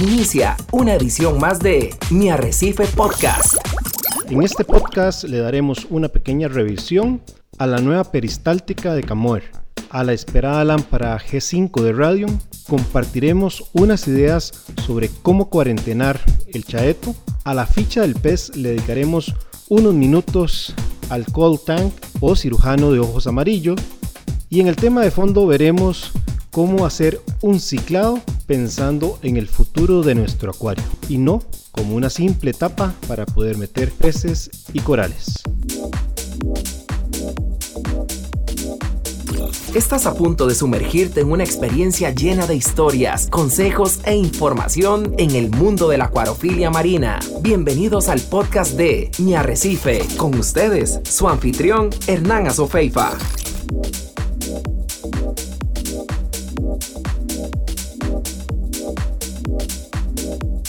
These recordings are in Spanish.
Inicia una edición más de Mi Arrecife Podcast. En este podcast le daremos una pequeña revisión a la nueva peristáltica de Camoer, a la esperada lámpara G5 de Radium, compartiremos unas ideas sobre cómo cuarentenar el chaeto, a la ficha del pez le dedicaremos unos minutos al cold tank o cirujano de ojos amarillos y en el tema de fondo veremos cómo hacer un ciclado pensando en el futuro de nuestro acuario y no como una simple tapa para poder meter peces y corales. Estás a punto de sumergirte en una experiencia llena de historias, consejos e información en el mundo de la acuarofilia marina. Bienvenidos al podcast de Mi Arrecife, con ustedes, su anfitrión Hernán Azofeifa.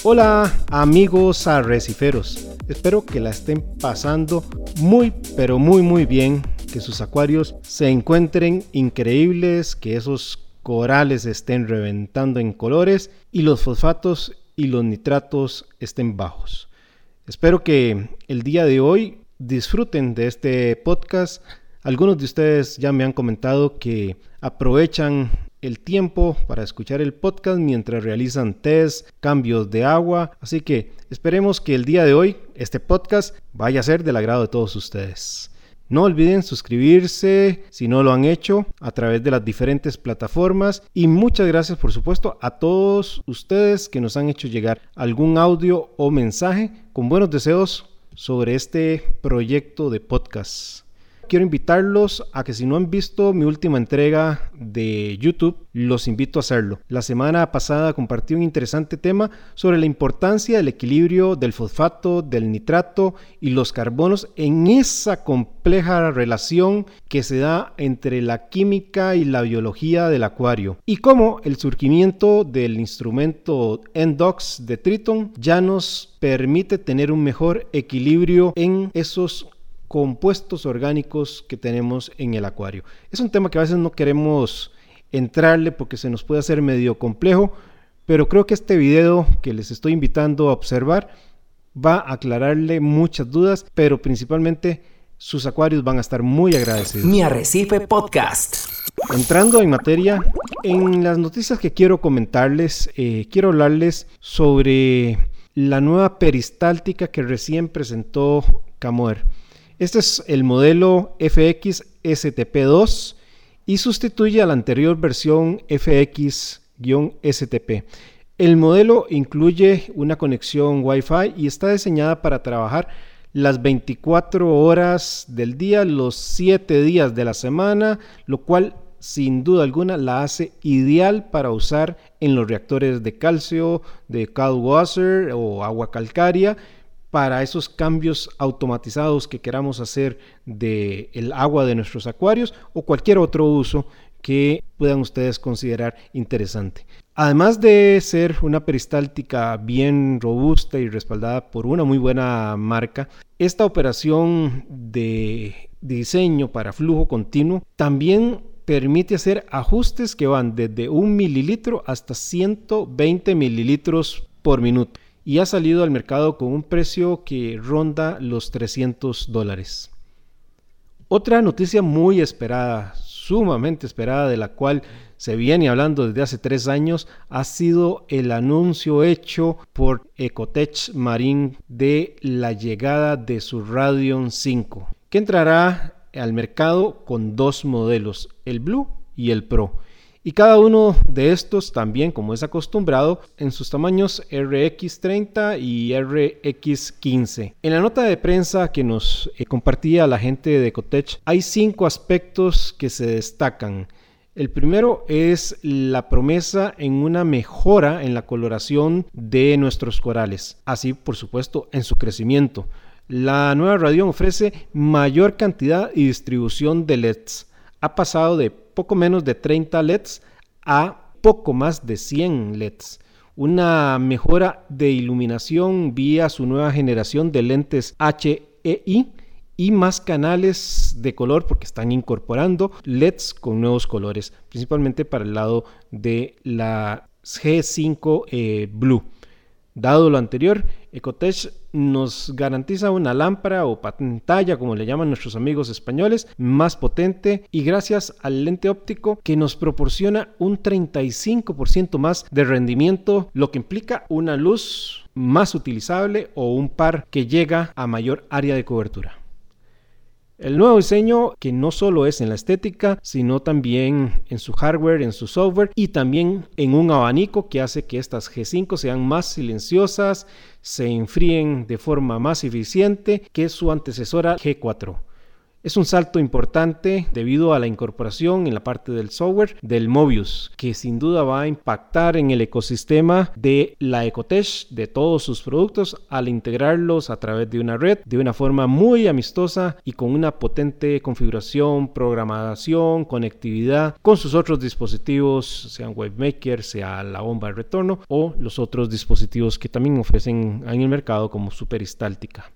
Hola amigos arreciferos, espero que la estén pasando muy pero muy muy bien, que sus acuarios se encuentren increíbles, que esos corales estén reventando en colores y los fosfatos y los nitratos estén bajos. Espero que el día de hoy disfruten de este podcast. Algunos de ustedes ya me han comentado que aprovechan el tiempo para escuchar el podcast mientras realizan test, cambios de agua. Así que esperemos que el día de hoy este podcast vaya a ser del agrado de todos ustedes. No olviden suscribirse si no lo han hecho a través de las diferentes plataformas y muchas gracias por supuesto a todos ustedes que nos han hecho llegar algún audio o mensaje con buenos deseos sobre este proyecto de podcast quiero invitarlos a que si no han visto mi última entrega de YouTube, los invito a hacerlo. La semana pasada compartí un interesante tema sobre la importancia del equilibrio del fosfato, del nitrato y los carbonos en esa compleja relación que se da entre la química y la biología del acuario y cómo el surgimiento del instrumento Endox de Triton ya nos permite tener un mejor equilibrio en esos compuestos orgánicos que tenemos en el acuario. Es un tema que a veces no queremos entrarle porque se nos puede hacer medio complejo, pero creo que este video que les estoy invitando a observar va a aclararle muchas dudas, pero principalmente sus acuarios van a estar muy agradecidos. Mi Arrecife Podcast. Entrando en materia, en las noticias que quiero comentarles, eh, quiero hablarles sobre la nueva peristáltica que recién presentó Camoer. Este es el modelo FX STP2 y sustituye a la anterior versión FX-STP. El modelo incluye una conexión Wi-Fi y está diseñada para trabajar las 24 horas del día, los 7 días de la semana, lo cual sin duda alguna la hace ideal para usar en los reactores de calcio, de Wasser o agua calcárea para esos cambios automatizados que queramos hacer del el agua de nuestros acuarios o cualquier otro uso que puedan ustedes considerar interesante. Además de ser una peristáltica bien robusta y respaldada por una muy buena marca, esta operación de diseño para flujo continuo también permite hacer ajustes que van desde un mililitro hasta 120 mililitros por minuto y ha salido al mercado con un precio que ronda los 300 dólares. Otra noticia muy esperada, sumamente esperada, de la cual se viene hablando desde hace tres años, ha sido el anuncio hecho por Ecotech Marine de la llegada de su Radion 5, que entrará al mercado con dos modelos, el Blue y el Pro y cada uno de estos también, como es acostumbrado, en sus tamaños RX30 y RX15. En la nota de prensa que nos eh, compartía la gente de Ecotech, hay cinco aspectos que se destacan. El primero es la promesa en una mejora en la coloración de nuestros corales, así por supuesto en su crecimiento. La nueva Radion ofrece mayor cantidad y distribución de LEDs. Ha pasado de poco menos de 30 LEDs a poco más de 100 LEDs. Una mejora de iluminación vía su nueva generación de lentes HEI y más canales de color porque están incorporando LEDs con nuevos colores, principalmente para el lado de la G5 eh, Blue. Dado lo anterior, Ecotech nos garantiza una lámpara o pantalla, como le llaman nuestros amigos españoles, más potente y gracias al lente óptico que nos proporciona un 35% más de rendimiento, lo que implica una luz más utilizable o un par que llega a mayor área de cobertura. El nuevo diseño que no solo es en la estética, sino también en su hardware, en su software y también en un abanico que hace que estas G5 sean más silenciosas, se enfríen de forma más eficiente que su antecesora G4. Es un salto importante debido a la incorporación en la parte del software del Mobius, que sin duda va a impactar en el ecosistema de la Ecotech, de todos sus productos, al integrarlos a través de una red de una forma muy amistosa y con una potente configuración, programación, conectividad con sus otros dispositivos, sean WebMaker, sea la bomba de retorno o los otros dispositivos que también ofrecen en el mercado como Superistáltica.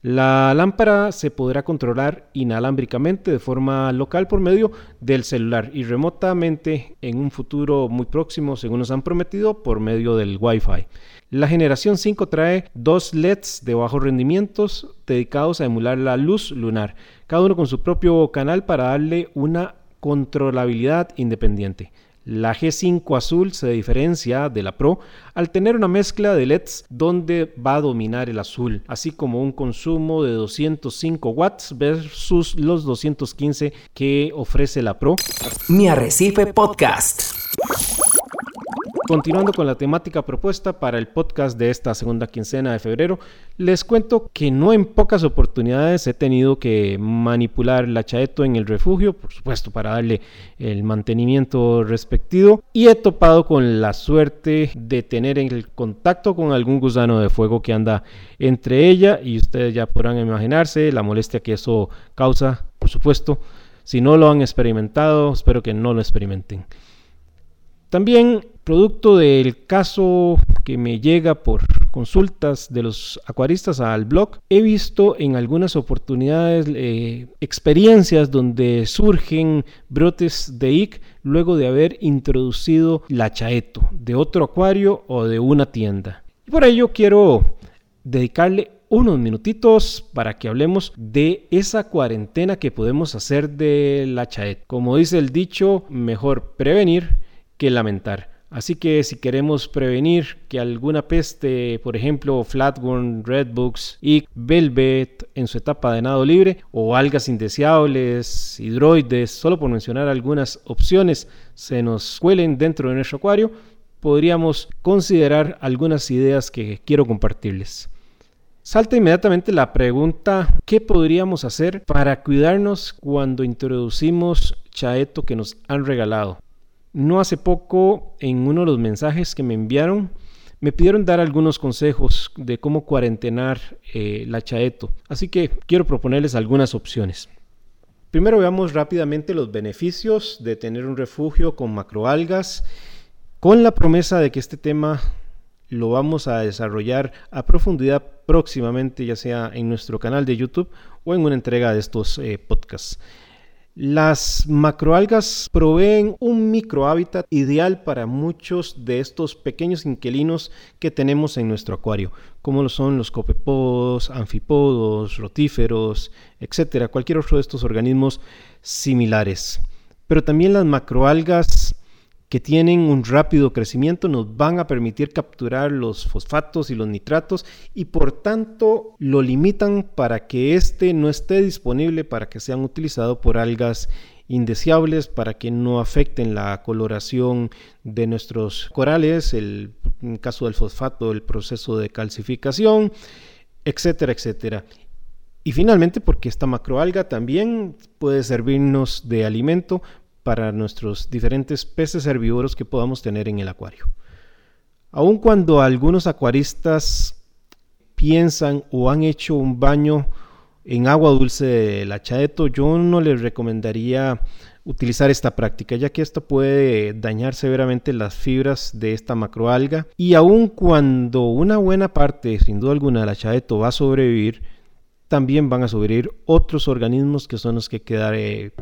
La lámpara se podrá controlar inalámbricamente de forma local por medio del celular y remotamente en un futuro muy próximo, según nos han prometido, por medio del Wi-Fi. La generación 5 trae dos LEDs de bajos rendimientos dedicados a emular la luz lunar, cada uno con su propio canal para darle una controlabilidad independiente. La G5 azul se diferencia de la Pro al tener una mezcla de LEDs donde va a dominar el azul, así como un consumo de 205 watts versus los 215 que ofrece la Pro. Mi Arrecife Podcast. Continuando con la temática propuesta para el podcast de esta segunda quincena de febrero, les cuento que no en pocas oportunidades he tenido que manipular la chaeto en el refugio, por supuesto para darle el mantenimiento respectivo, y he topado con la suerte de tener el contacto con algún gusano de fuego que anda entre ella y ustedes ya podrán imaginarse la molestia que eso causa, por supuesto. Si no lo han experimentado, espero que no lo experimenten. También, producto del caso que me llega por consultas de los acuaristas al blog, he visto en algunas oportunidades eh, experiencias donde surgen brotes de IC luego de haber introducido la chaeto de otro acuario o de una tienda. Y por ello quiero dedicarle unos minutitos para que hablemos de esa cuarentena que podemos hacer de la chaeto. Como dice el dicho, mejor prevenir que lamentar. Así que si queremos prevenir que alguna peste, por ejemplo Flatworm, Redbooks y Velvet en su etapa de nado libre, o algas indeseables, hidroides, solo por mencionar algunas opciones, se nos cuelen dentro de nuestro acuario, podríamos considerar algunas ideas que quiero compartirles. Salta inmediatamente la pregunta, ¿qué podríamos hacer para cuidarnos cuando introducimos chaeto que nos han regalado? No hace poco, en uno de los mensajes que me enviaron, me pidieron dar algunos consejos de cómo cuarentenar eh, la chaeto, así que quiero proponerles algunas opciones. Primero veamos rápidamente los beneficios de tener un refugio con macroalgas, con la promesa de que este tema lo vamos a desarrollar a profundidad próximamente, ya sea en nuestro canal de YouTube o en una entrega de estos eh, podcasts. Las macroalgas proveen un microhábitat ideal para muchos de estos pequeños inquilinos que tenemos en nuestro acuario, como lo son los copepodos, anfipodos, rotíferos, etcétera, cualquier otro de estos organismos similares. Pero también las macroalgas que tienen un rápido crecimiento nos van a permitir capturar los fosfatos y los nitratos y por tanto lo limitan para que éste no esté disponible para que sean utilizados por algas indeseables para que no afecten la coloración de nuestros corales, el, en caso del fosfato, el proceso de calcificación, etcétera, etcétera. Y finalmente porque esta macroalga también puede servirnos de alimento para nuestros diferentes peces herbívoros que podamos tener en el acuario. Aun cuando algunos acuaristas piensan o han hecho un baño en agua dulce de la chaeto, yo no les recomendaría utilizar esta práctica, ya que esto puede dañar severamente las fibras de esta macroalga. Y aun cuando una buena parte, sin duda alguna, de la chaeto va a sobrevivir, también van a subir otros organismos que son los que quedar,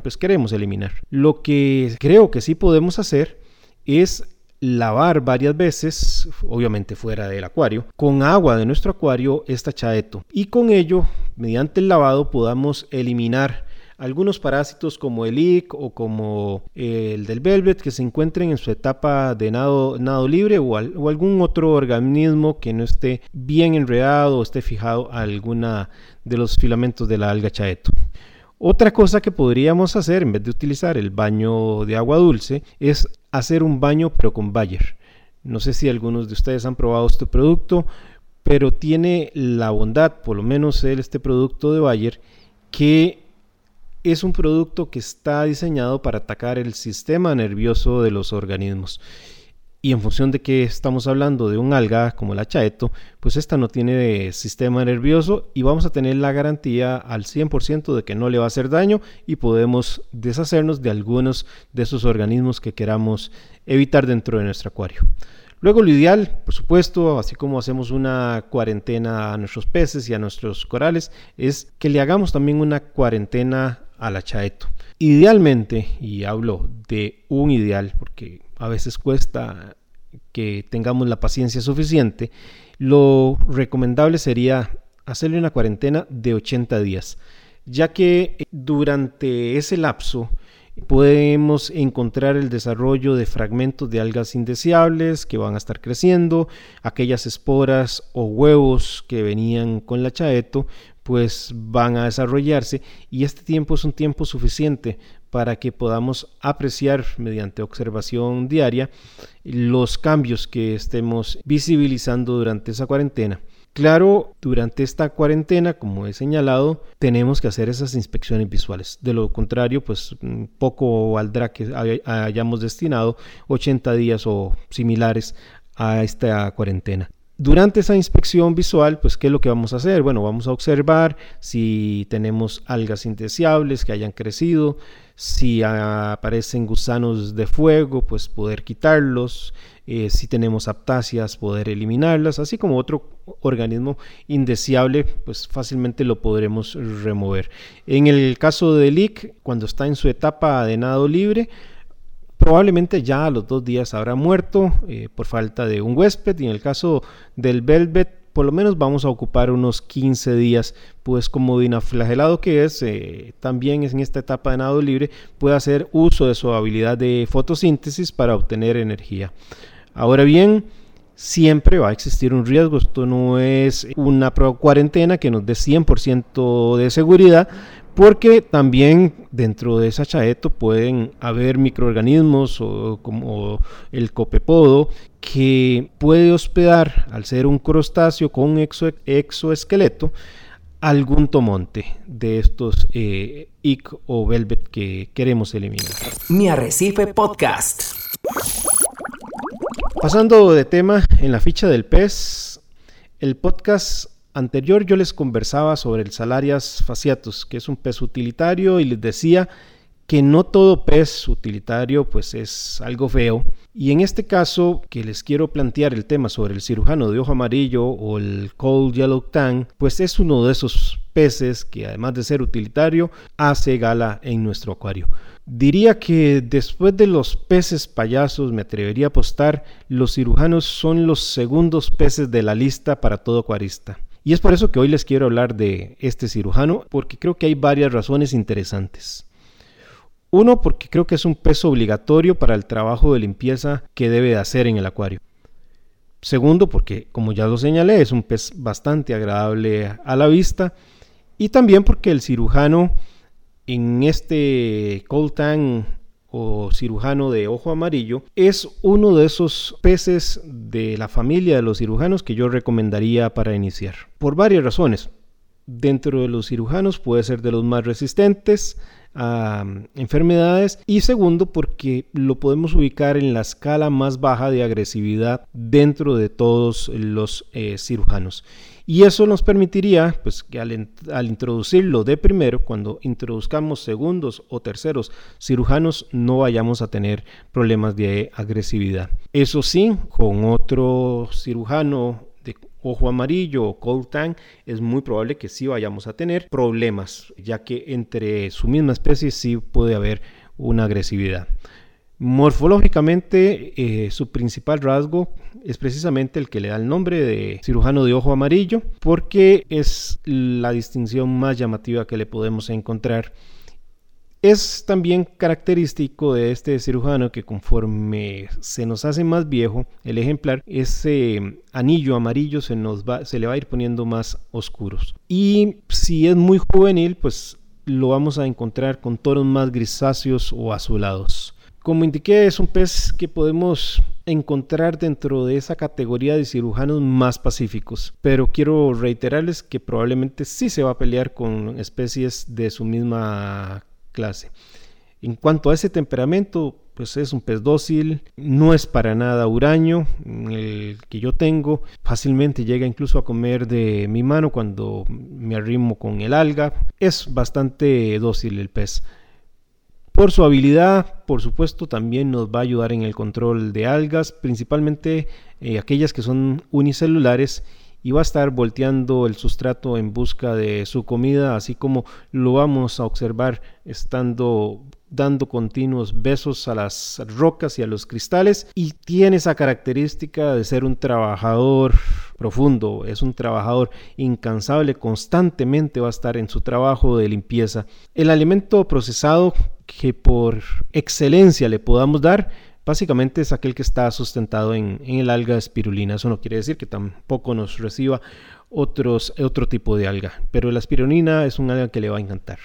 pues queremos eliminar. Lo que creo que sí podemos hacer es lavar varias veces, obviamente fuera del acuario, con agua de nuestro acuario esta chaeto y con ello, mediante el lavado, podamos eliminar algunos parásitos como el IC o como el del Velvet que se encuentren en su etapa de nado, nado libre o, o, algún otro organismo que no esté bien enredado o esté fijado a alguna de los filamentos de la alga chaeto. Otra cosa que podríamos hacer en vez de utilizar el baño de agua dulce es hacer un baño pero con Bayer. No sé si algunos de ustedes han probado este producto, pero tiene la bondad, por lo menos este producto de Bayer, que es un producto que está diseñado para atacar el sistema nervioso de los organismos. Y en función de que estamos hablando de un alga como la chaeto, pues esta no tiene sistema nervioso y vamos a tener la garantía al 100% de que no le va a hacer daño y podemos deshacernos de algunos de esos organismos que queramos evitar dentro de nuestro acuario. Luego lo ideal, por supuesto, así como hacemos una cuarentena a nuestros peces y a nuestros corales, es que le hagamos también una cuarentena a la chaeto. Idealmente, y hablo de un ideal porque a veces cuesta que tengamos la paciencia suficiente, lo recomendable sería hacerle una cuarentena de 80 días, ya que durante ese lapso podemos encontrar el desarrollo de fragmentos de algas indeseables que van a estar creciendo, aquellas esporas o huevos que venían con la chaeto pues van a desarrollarse y este tiempo es un tiempo suficiente para que podamos apreciar mediante observación diaria los cambios que estemos visibilizando durante esa cuarentena. Claro, durante esta cuarentena, como he señalado, tenemos que hacer esas inspecciones visuales. De lo contrario, pues mm, poco valdrá que hayamos destinado 80 días o similares a esta cuarentena. Durante esa inspección visual, pues, ¿qué es lo que vamos a hacer? Bueno, vamos a observar si tenemos algas indeseables que hayan crecido, si aparecen gusanos de fuego, pues poder quitarlos, eh, si tenemos aptáceas, poder eliminarlas, así como otro organismo indeseable, pues fácilmente lo podremos remover. En el caso del IC, cuando está en su etapa de nado libre, probablemente ya a los dos días habrá muerto eh, por falta de un huésped y en el caso del Velvet por lo menos vamos a ocupar unos 15 días, pues como dinaflagelado que es, eh, también en esta etapa de nado libre, puede hacer uso de su habilidad de fotosíntesis para obtener energía. Ahora bien, siempre va a existir un riesgo. Esto no es una cuarentena que nos dé 100% de seguridad, porque también dentro de esa chaeto pueden haber microorganismos o, como el copepodo que puede hospedar al ser un crustáceo con un exoesqueleto algún tomonte de estos eh, IC o velvet que queremos eliminar. Mi Arrecife Podcast. Pasando de tema en la ficha del pez, el podcast anterior yo les conversaba sobre el Salarias fasciatus, que es un pez utilitario, y les decía que no todo pez utilitario pues es algo feo. Y en este caso que les quiero plantear el tema sobre el cirujano de ojo amarillo o el cold yellow tang, pues es uno de esos peces que además de ser utilitario hace gala en nuestro acuario. Diría que después de los peces payasos me atrevería a apostar, los cirujanos son los segundos peces de la lista para todo acuarista. Y es por eso que hoy les quiero hablar de este cirujano, porque creo que hay varias razones interesantes. Uno, porque creo que es un peso obligatorio para el trabajo de limpieza que debe de hacer en el acuario. Segundo, porque como ya lo señalé, es un pez bastante agradable a la vista. Y también porque el cirujano en este coltan o cirujano de ojo amarillo es uno de esos peces de la familia de los cirujanos que yo recomendaría para iniciar. Por varias razones. Dentro de los cirujanos puede ser de los más resistentes a mm, enfermedades y segundo porque lo podemos ubicar en la escala más baja de agresividad dentro de todos los eh, cirujanos y eso nos permitiría, pues, que al, introducirlo de primero, cuando introduzcamos segundos o terceros cirujanos, no vayamos a tener problemas de agresividad. Eso sí, con otro cirujano de ojo amarillo o cold tank, es muy probable que sí vayamos a tener problemas, ya que entre su misma especie sí puede haber una agresividad. Morfológicamente, eh, su principal rasgo es precisamente el que le da el nombre de cirujano de ojo amarillo, porque es la distinción más llamativa que le podemos encontrar. Es también característico de este cirujano que conforme se nos hace más viejo el ejemplar, ese anillo amarillo se, nos va, se le va a ir poniendo más oscuros. Y si es muy juvenil, pues lo vamos a encontrar con tonos más grisáceos o azulados. Como indiqué, es un pez que podemos encontrar dentro de esa categoría de cirujanos más pacíficos, pero quiero reiterarles que probablemente sí se va a pelear con especies de su misma clase. En cuanto a ese temperamento, pues es un pez dócil, no es para nada huraño, el que yo tengo, fácilmente llega incluso a comer de mi mano cuando me arrimo con el alga, es bastante dócil el pez. Por su habilidad, por supuesto, también nos va a ayudar en el control de algas, principalmente eh, aquellas que son unicelulares y va a estar volteando el sustrato en busca de su comida, así como lo vamos a observar estando dando continuos besos a las rocas y a los cristales y tiene esa característica de ser un trabajador profundo, es un trabajador incansable, constantemente va a estar en su trabajo de limpieza. El alimento procesado que por excelencia le podamos dar básicamente es aquel que está sustentado en, el alga espirulina. Eso no quiere decir que tampoco nos reciba otros, otro tipo de alga, pero la espirulina es un alga que le va a encantar.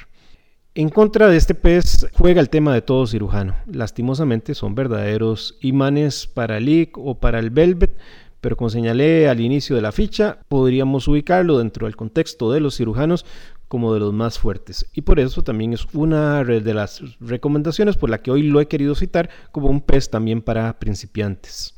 En contra de este pez juega el tema de todo cirujano. Lastimosamente son verdaderos imanes para el IC o para el Velvet, pero como señalé al inicio de la ficha, podríamos ubicarlo dentro del contexto de los cirujanos como de los más fuertes. Y por eso también es una de las recomendaciones por la que hoy lo he querido citar como un pez también para principiantes.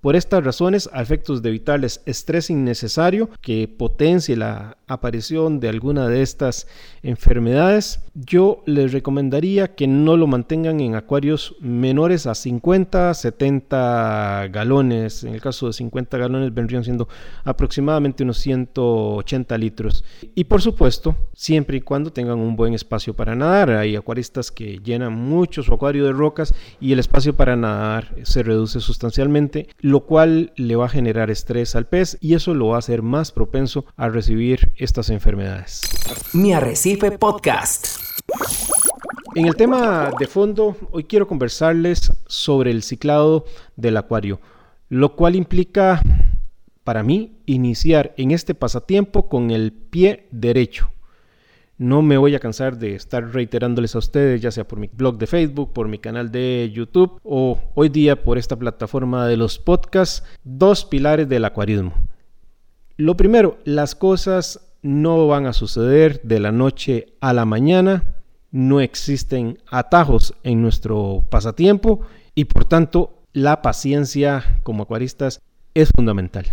Por estas razones, a efectos de evitarles estrés innecesario que potencie la aparición de alguna de estas enfermedades, yo les recomendaría que no lo mantengan en acuarios menores a 50, 70 galones. En el caso de 50 galones vendrían siendo aproximadamente unos 180 litros. Y por supuesto, siempre y cuando tengan un buen espacio para nadar. Hay acuaristas que llenan mucho su acuario de rocas y el espacio para nadar se reduce sustancialmente, lo cual le va a generar estrés al pez y eso lo va a hacer más propenso a recibir estas enfermedades. Mi Arrecife Podcast. En el tema de fondo, hoy quiero conversarles sobre el ciclado del acuario, lo cual implica para mí iniciar en este pasatiempo con el pie derecho. No me voy a cansar de estar reiterándoles a ustedes, ya sea por mi blog de Facebook, por mi canal de YouTube o hoy día por esta plataforma de los podcasts, dos pilares del acuarismo. Lo primero, las cosas no van a suceder de la noche a la mañana, no existen atajos en nuestro pasatiempo y por tanto la paciencia como acuaristas es fundamental.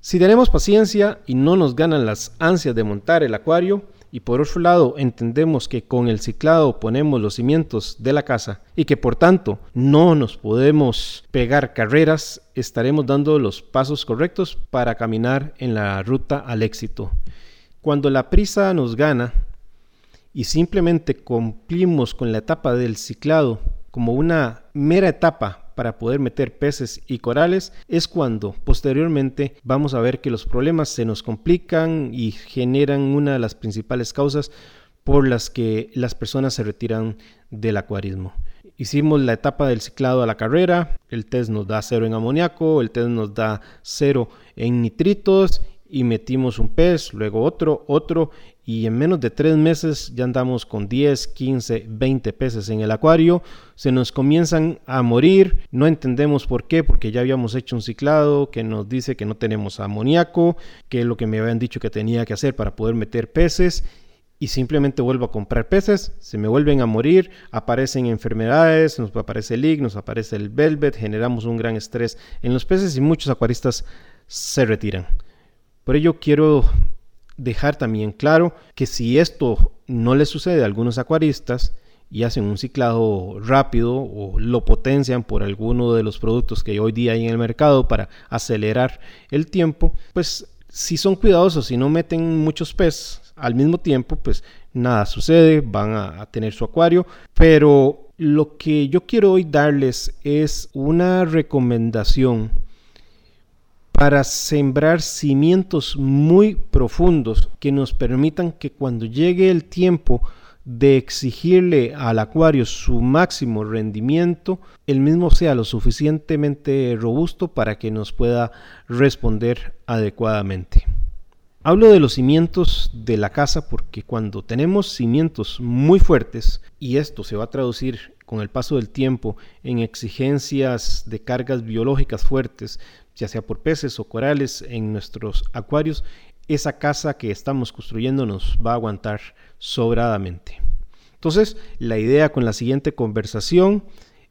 Si tenemos paciencia y no nos ganan las ansias de montar el acuario, y por otro lado entendemos que con el ciclado ponemos los cimientos de la casa y que por tanto no nos podemos pegar carreras, estaremos dando los pasos correctos para caminar en la ruta al éxito. Cuando la prisa nos gana y simplemente cumplimos con la etapa del ciclado como una mera etapa para poder meter peces y corales, es cuando posteriormente vamos a ver que los problemas se nos complican y generan una de las principales causas por las que las personas se retiran del acuarismo. Hicimos la etapa del ciclado a la carrera, el test nos da cero en amoníaco, el test nos da cero en nitritos y metimos un pez, luego otro, otro y en menos de tres meses ya andamos con 10, 15, 20 peces en el acuario, se nos comienzan a morir, no entendemos por qué, porque ya habíamos hecho un ciclado que nos dice que no tenemos amoníaco, que es lo que me habían dicho que tenía que hacer para poder meter peces y simplemente vuelvo a comprar peces, se me vuelven a morir, aparecen enfermedades, nos aparece el IC, nos aparece el velvet, generamos un gran estrés en los peces y muchos acuaristas se retiran. Por ello quiero dejar también claro que si esto no le sucede a algunos acuaristas y hacen un ciclado rápido o lo potencian por alguno de los productos que hoy día hay en el mercado para acelerar el tiempo, pues si son cuidadosos y no meten muchos peces al mismo tiempo, pues nada sucede, van a, tener su acuario, pero Lo que yo quiero hoy darles es una recomendación para sembrar cimientos muy profundos que nos permitan que cuando llegue el tiempo de exigirle al acuario su máximo rendimiento, el mismo sea lo suficientemente robusto para que nos pueda responder adecuadamente. Hablo de los cimientos de la casa porque cuando tenemos cimientos muy fuertes, y esto se va a traducir con el paso del tiempo en exigencias de cargas biológicas fuertes, ya sea por peces o corales en nuestros acuarios, esa casa que estamos construyendo nos va a aguantar sobradamente. Entonces, la idea con la siguiente conversación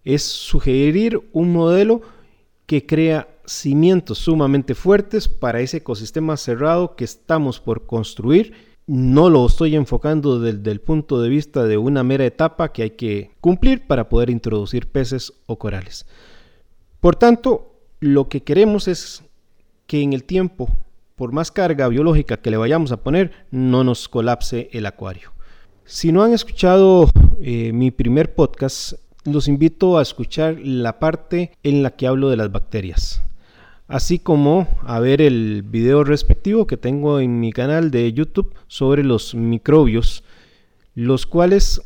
es sugerir un modelo que crea cimientos sumamente fuertes para ese ecosistema cerrado que estamos por construir. No lo estoy enfocando desde el punto de vista de una mera etapa que hay que cumplir para poder introducir peces o corales. Por tanto, lo que queremos es que en el tiempo, por más carga biológica que le vayamos a poner, no nos colapse el acuario. Si no han escuchado eh, mi primer podcast, los invito a escuchar la parte en la que hablo de las bacterias, así como a ver el video respectivo que tengo en mi canal de YouTube sobre los microbios, los cuales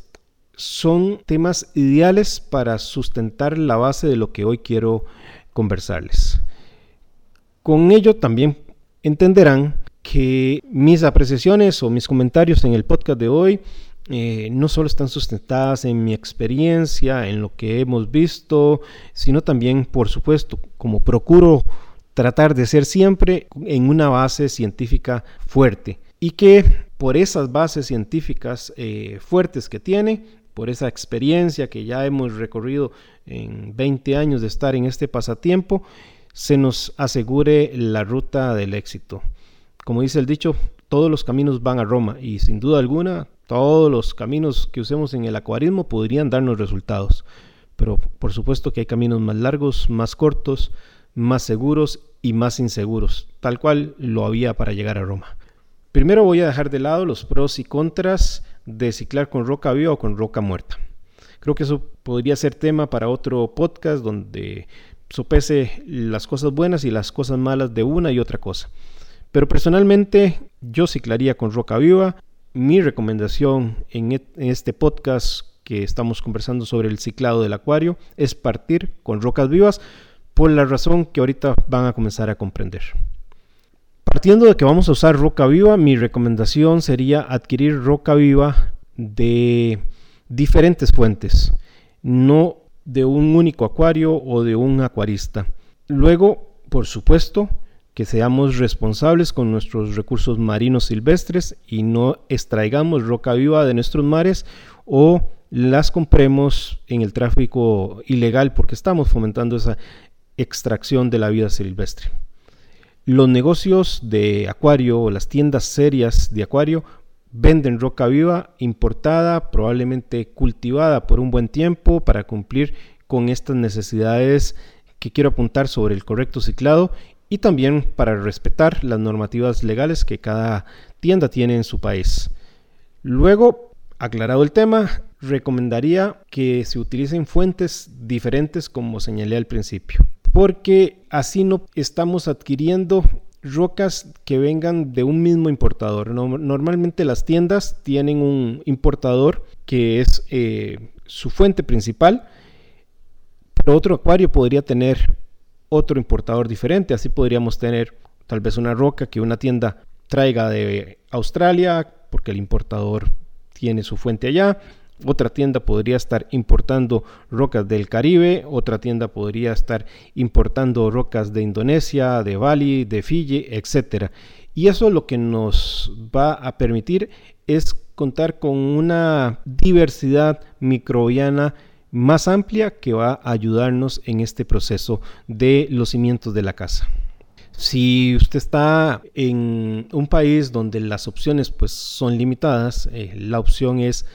son temas ideales para sustentar la base de lo que hoy quiero conversarles. Con ello también entenderán que mis apreciaciones o mis comentarios en el podcast de hoy eh, no solo están sustentadas en mi experiencia, en lo que hemos visto, sino también, por supuesto, como procuro tratar de ser siempre en una base científica fuerte y que por esas bases científicas eh, fuertes que tiene, por esa experiencia que ya hemos recorrido en 20 años de estar en este pasatiempo, se nos asegure la ruta del éxito. Como dice el dicho, todos los caminos van a Roma y sin duda alguna todos los caminos que usemos en el acuarismo podrían darnos resultados. Pero por supuesto que hay caminos más largos, más cortos, más seguros y más inseguros, tal cual lo había para llegar a Roma. Primero voy a dejar de lado los pros y contras de ciclar con roca viva o con roca muerta. Creo que eso podría ser tema para otro podcast donde sopese las cosas buenas y las cosas malas de una y otra cosa. Pero personalmente yo ciclaría con roca viva. Mi recomendación en este podcast que estamos conversando sobre el ciclado del acuario es partir con rocas vivas por la razón que ahorita van a comenzar a comprender. Partiendo de que vamos a usar roca viva, mi recomendación sería adquirir roca viva de diferentes fuentes, no de un único acuario o de un acuarista. Luego, por supuesto, que seamos responsables con nuestros recursos marinos silvestres y no extraigamos roca viva de nuestros mares o las compremos en el tráfico ilegal porque estamos fomentando esa extracción de la vida silvestre. Los negocios de acuario o las tiendas serias de acuario Venden roca viva importada, probablemente cultivada por un buen tiempo para cumplir con estas necesidades que quiero apuntar sobre el correcto ciclado y también para respetar las normativas legales que cada tienda tiene en su país. Luego, aclarado el tema, recomendaría que se utilicen fuentes diferentes como señalé al principio, porque así no estamos adquiriendo rocas que vengan de un mismo importador. normalmente las tiendas tienen un importador que es eh, su fuente principal, pero otro acuario podría tener otro importador diferente. Así podríamos tener tal vez una roca que una tienda traiga de Australia porque el importador tiene su fuente allá otra tienda podría estar importando rocas del Caribe, otra tienda podría estar importando rocas de Indonesia, de Bali, de Fiji, etc. Y eso lo que nos va a permitir es contar con una diversidad microbiana más amplia que va a ayudarnos en este proceso de los cimientos de la casa. Si usted está en un país donde las opciones pues son limitadas, eh, la opción es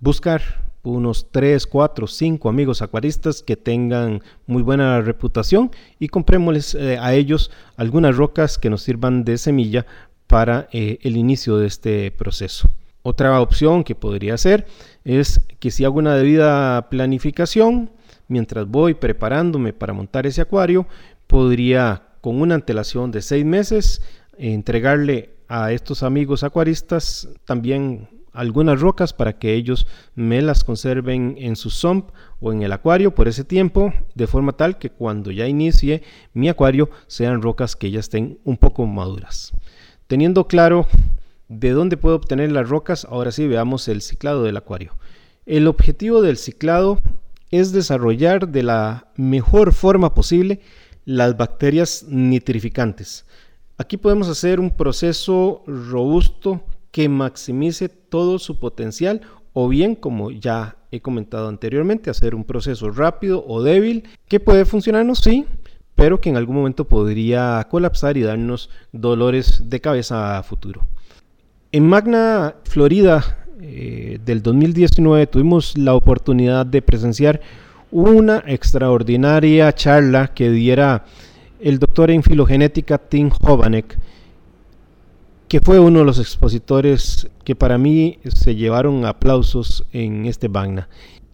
buscar unos 3, 4, 5 amigos acuaristas que tengan muy buena reputación y comprémosles eh, a ellos algunas rocas que nos sirvan de semilla para eh, el inicio de este proceso. Otra opción que podría ser es que si hago una debida planificación, mientras voy preparándome para montar ese acuario, podría con una antelación de seis meses entregarle a estos amigos acuaristas también algunas rocas para que ellos me las conserven en su sump o en el acuario por ese tiempo, de forma tal que cuando ya inicie mi acuario sean rocas que ya estén un poco maduras. Teniendo claro de dónde puedo obtener las rocas, ahora sí veamos el ciclado del acuario. El objetivo del ciclado es desarrollar de la mejor forma posible las bacterias nitrificantes. Aquí podemos hacer un proceso robusto que maximice todo su potencial o bien, como ya he comentado anteriormente, hacer un proceso rápido o débil que puede funcionarnos, sí, pero que en algún momento podría colapsar y darnos dolores de cabeza a futuro. En Magna, Florida, eh, del 2019 tuvimos la oportunidad de presenciar una extraordinaria charla que diera el doctor en filogenética Tim Hovanek, que fue uno de los expositores que para mí se llevaron aplausos en este Magna.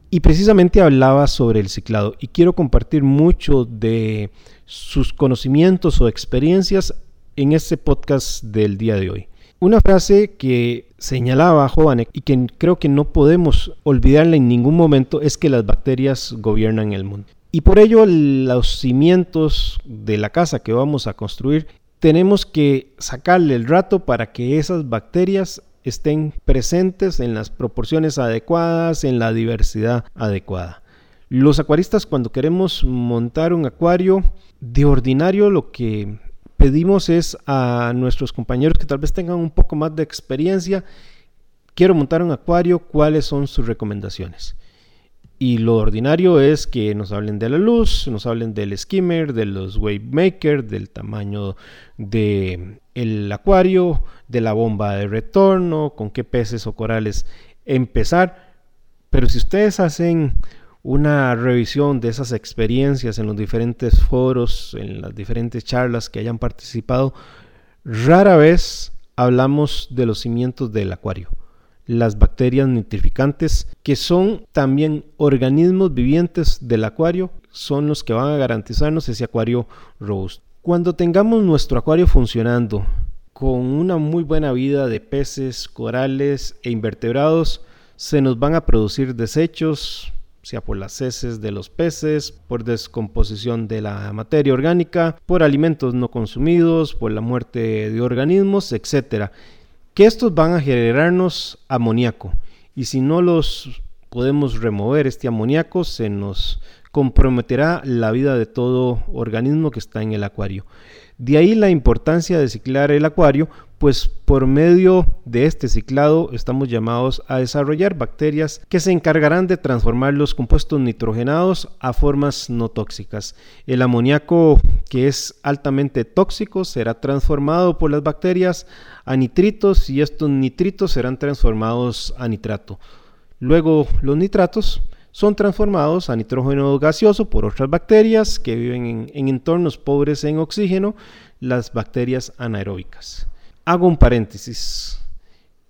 Y precisamente hablaba sobre el ciclado y quiero compartir mucho de sus conocimientos o experiencias en este podcast del día de hoy. Una frase que señalaba Jovanek y que creo que no podemos olvidarla en ningún momento es que las bacterias gobiernan el mundo. Y por ello los cimientos de la casa que vamos a construir tenemos que sacarle el rato para que esas bacterias estén presentes en las proporciones adecuadas, en la diversidad adecuada. Los acuaristas cuando queremos montar un acuario, de ordinario lo que pedimos es a nuestros compañeros que tal vez tengan un poco más de experiencia, quiero montar un acuario, ¿cuáles son sus recomendaciones? Y lo ordinario es que nos hablen de la luz, nos hablen del skimmer, de los wave maker, del tamaño del el acuario, de la bomba de retorno, con qué peces o corales empezar. Pero si ustedes hacen una revisión de esas experiencias en los diferentes foros, en las diferentes charlas que hayan participado, rara vez hablamos de los cimientos del acuario las bacterias nitrificantes, que son también organismos vivientes del acuario, son los que van a garantizarnos ese acuario robusto. Cuando tengamos nuestro acuario funcionando con una muy buena vida de peces, corales e invertebrados, se nos van a producir desechos, sea por las heces de los peces, por descomposición de la materia orgánica, por alimentos no consumidos, por la muerte de organismos, etc que estos van a generarnos amoníaco y si no los podemos remover este amoníaco se nos comprometerá la vida de todo organismo que está en el acuario. De ahí la importancia de ciclar el acuario, pues por medio de este ciclado estamos llamados a desarrollar bacterias que se encargarán de transformar los compuestos nitrogenados a formas no tóxicas. El amoníaco, que es altamente tóxico, será transformado por las bacterias a nitritos y estos nitritos serán transformados a nitrato. Luego los nitratos son transformados a nitrógeno gaseoso por otras bacterias que viven en, entornos pobres en oxígeno, las bacterias anaeróbicas. Hago un paréntesis.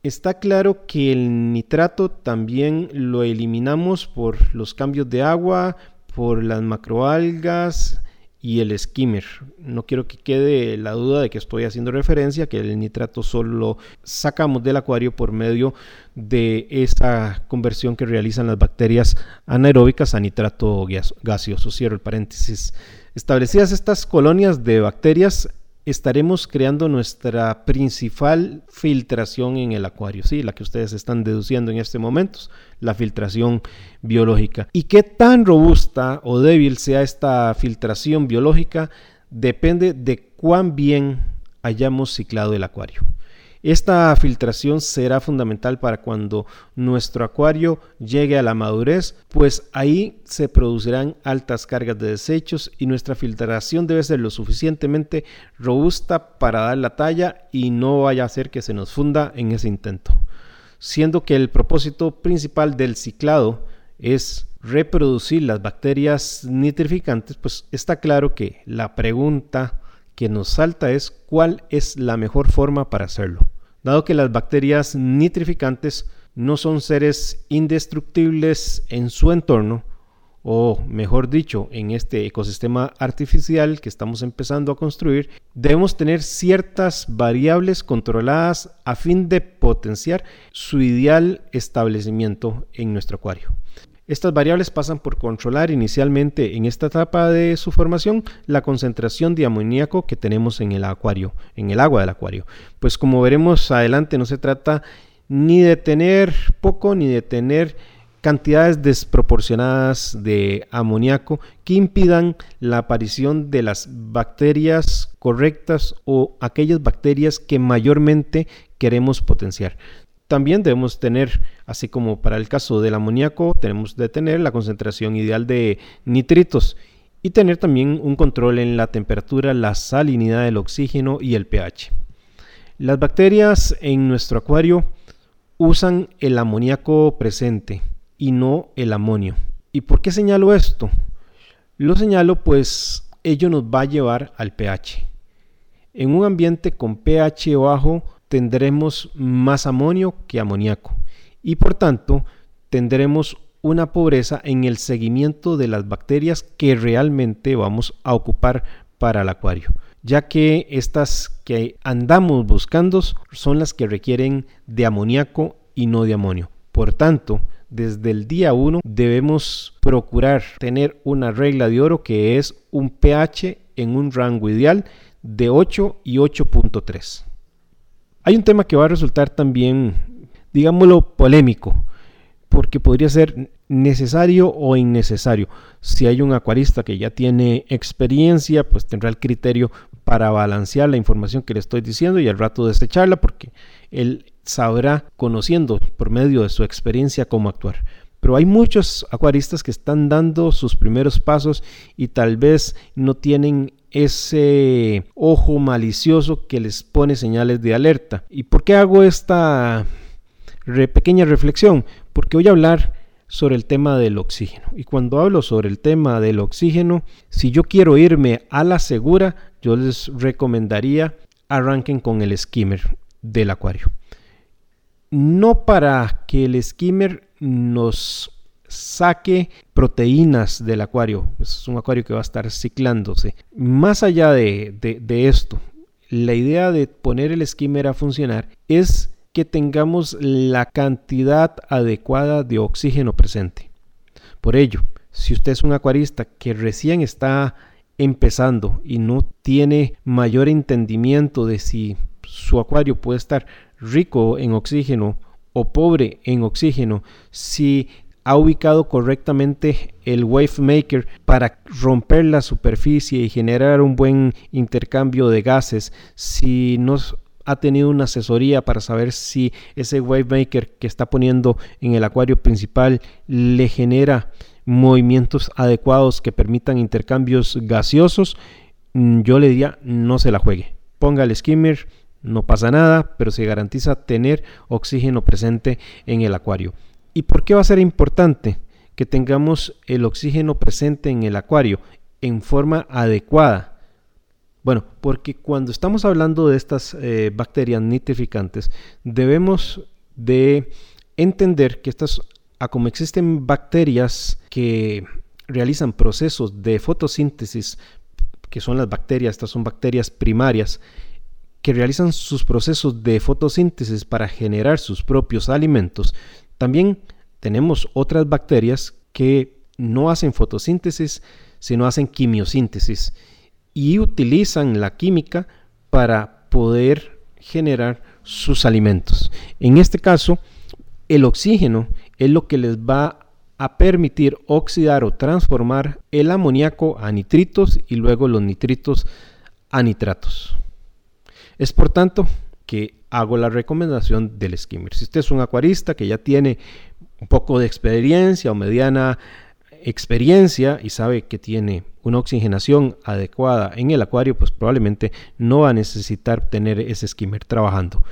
Está claro que el nitrato también lo eliminamos por los cambios de agua, por las macroalgas, y el skimmer. No quiero que quede la duda de que estoy haciendo referencia que el nitrato solo sacamos del acuario por medio de esa conversión que realizan las bacterias anaeróbicas a nitrato gaseoso. Cierro el paréntesis. Establecidas estas colonias de bacterias estaremos creando nuestra principal filtración en el acuario, sí, la que ustedes están deduciendo en este momento, la filtración biológica. Y qué tan robusta o débil sea esta filtración biológica depende de cuán bien hayamos ciclado el acuario. Esta filtración será fundamental para cuando nuestro acuario llegue a la madurez, pues ahí se producirán altas cargas de desechos y nuestra filtración debe ser lo suficientemente robusta para dar la talla y no vaya a hacer que se nos funda en ese intento. Siendo que el propósito principal del ciclado es reproducir las bacterias nitrificantes, pues está claro que la pregunta que nos salta es cuál es la mejor forma para hacerlo. Dado que las bacterias nitrificantes no son seres indestructibles en su entorno, o mejor dicho, en este ecosistema artificial que estamos empezando a construir, debemos tener ciertas variables controladas a fin de potenciar su ideal establecimiento en nuestro acuario. Estas variables pasan por controlar inicialmente en esta etapa de su formación la concentración de amoníaco que tenemos en el acuario, en el agua del acuario. Pues como veremos adelante no se trata ni de tener poco ni de tener cantidades desproporcionadas de amoníaco que impidan la aparición de las bacterias correctas o aquellas bacterias que mayormente queremos potenciar. También debemos tener, así como para el caso del amoníaco, tenemos de tener la concentración ideal de nitritos y tener también un control en la temperatura, la salinidad del oxígeno y el pH. Las bacterias en nuestro acuario usan el amoníaco presente y no el amonio. ¿Y por qué señalo esto? Lo señalo pues ello nos va a llevar al pH. En un ambiente con pH bajo tendremos más amonio que amoníaco y por tanto tendremos una pobreza en el seguimiento de las bacterias que realmente vamos a ocupar para el acuario, ya que estas que andamos buscando son las que requieren de amoníaco y no de amonio. Por tanto, desde el día 1 debemos procurar tener una regla de oro que es un pH en un rango ideal de 8 y 8.3. Hay un tema que va a resultar también, digámoslo, polémico, porque podría ser necesario o innecesario. Si hay un acuarista que ya tiene experiencia, pues tendrá el criterio para balancear la información que le estoy diciendo y al rato desecharla porque él sabrá, conociendo por medio de su experiencia, cómo actuar. Pero hay muchos acuaristas que están dando sus primeros pasos y tal vez no tienen ese ojo malicioso que les pone señales de alerta. ¿Y por qué hago esta pequeña reflexión? Porque voy a hablar sobre el tema del oxígeno. Y cuando hablo sobre el tema del oxígeno, si yo quiero irme a la segura, yo les recomendaría arranquen con el skimmer del acuario no para que el skimmer nos saque proteínas del acuario. Es un acuario que va a estar ciclándose. Más allá de, esto, la idea de poner el skimmer a funcionar es que tengamos la cantidad adecuada de oxígeno presente. Por ello, si usted es un acuarista que recién está empezando y no tiene mayor entendimiento de si su acuario puede estar rico en oxígeno o pobre en oxígeno, si ha ubicado correctamente el wave maker para romper la superficie y generar un buen intercambio de gases, si no ha tenido una asesoría para saber si ese wave maker que está poniendo en el acuario principal le genera movimientos adecuados que permitan intercambios gaseosos, mm, yo le diría no se la juegue. Ponga el skimmer, no pasa nada, pero se garantiza tener oxígeno presente en el acuario. ¿Y por qué va a ser importante que tengamos el oxígeno presente en el acuario en forma adecuada? Bueno, porque cuando estamos hablando de estas eh, bacterias nitrificantes, debemos de entender que estas, como existen bacterias que realizan procesos de fotosíntesis, que son las bacterias, estas son bacterias primarias, que realizan sus procesos de fotosíntesis para generar sus propios alimentos, también tenemos otras bacterias que no hacen fotosíntesis, sino hacen quimiosíntesis y utilizan la química para poder generar sus alimentos. En este caso, el oxígeno es lo que les va a permitir oxidar o transformar el amoníaco a nitritos y luego los nitritos a nitratos. Es por tanto que hago la recomendación del skimmer. Si usted es un acuarista que ya tiene un poco de experiencia o mediana experiencia y sabe que tiene una oxigenación adecuada en el acuario, pues probablemente no va a necesitar tener ese skimmer trabajando.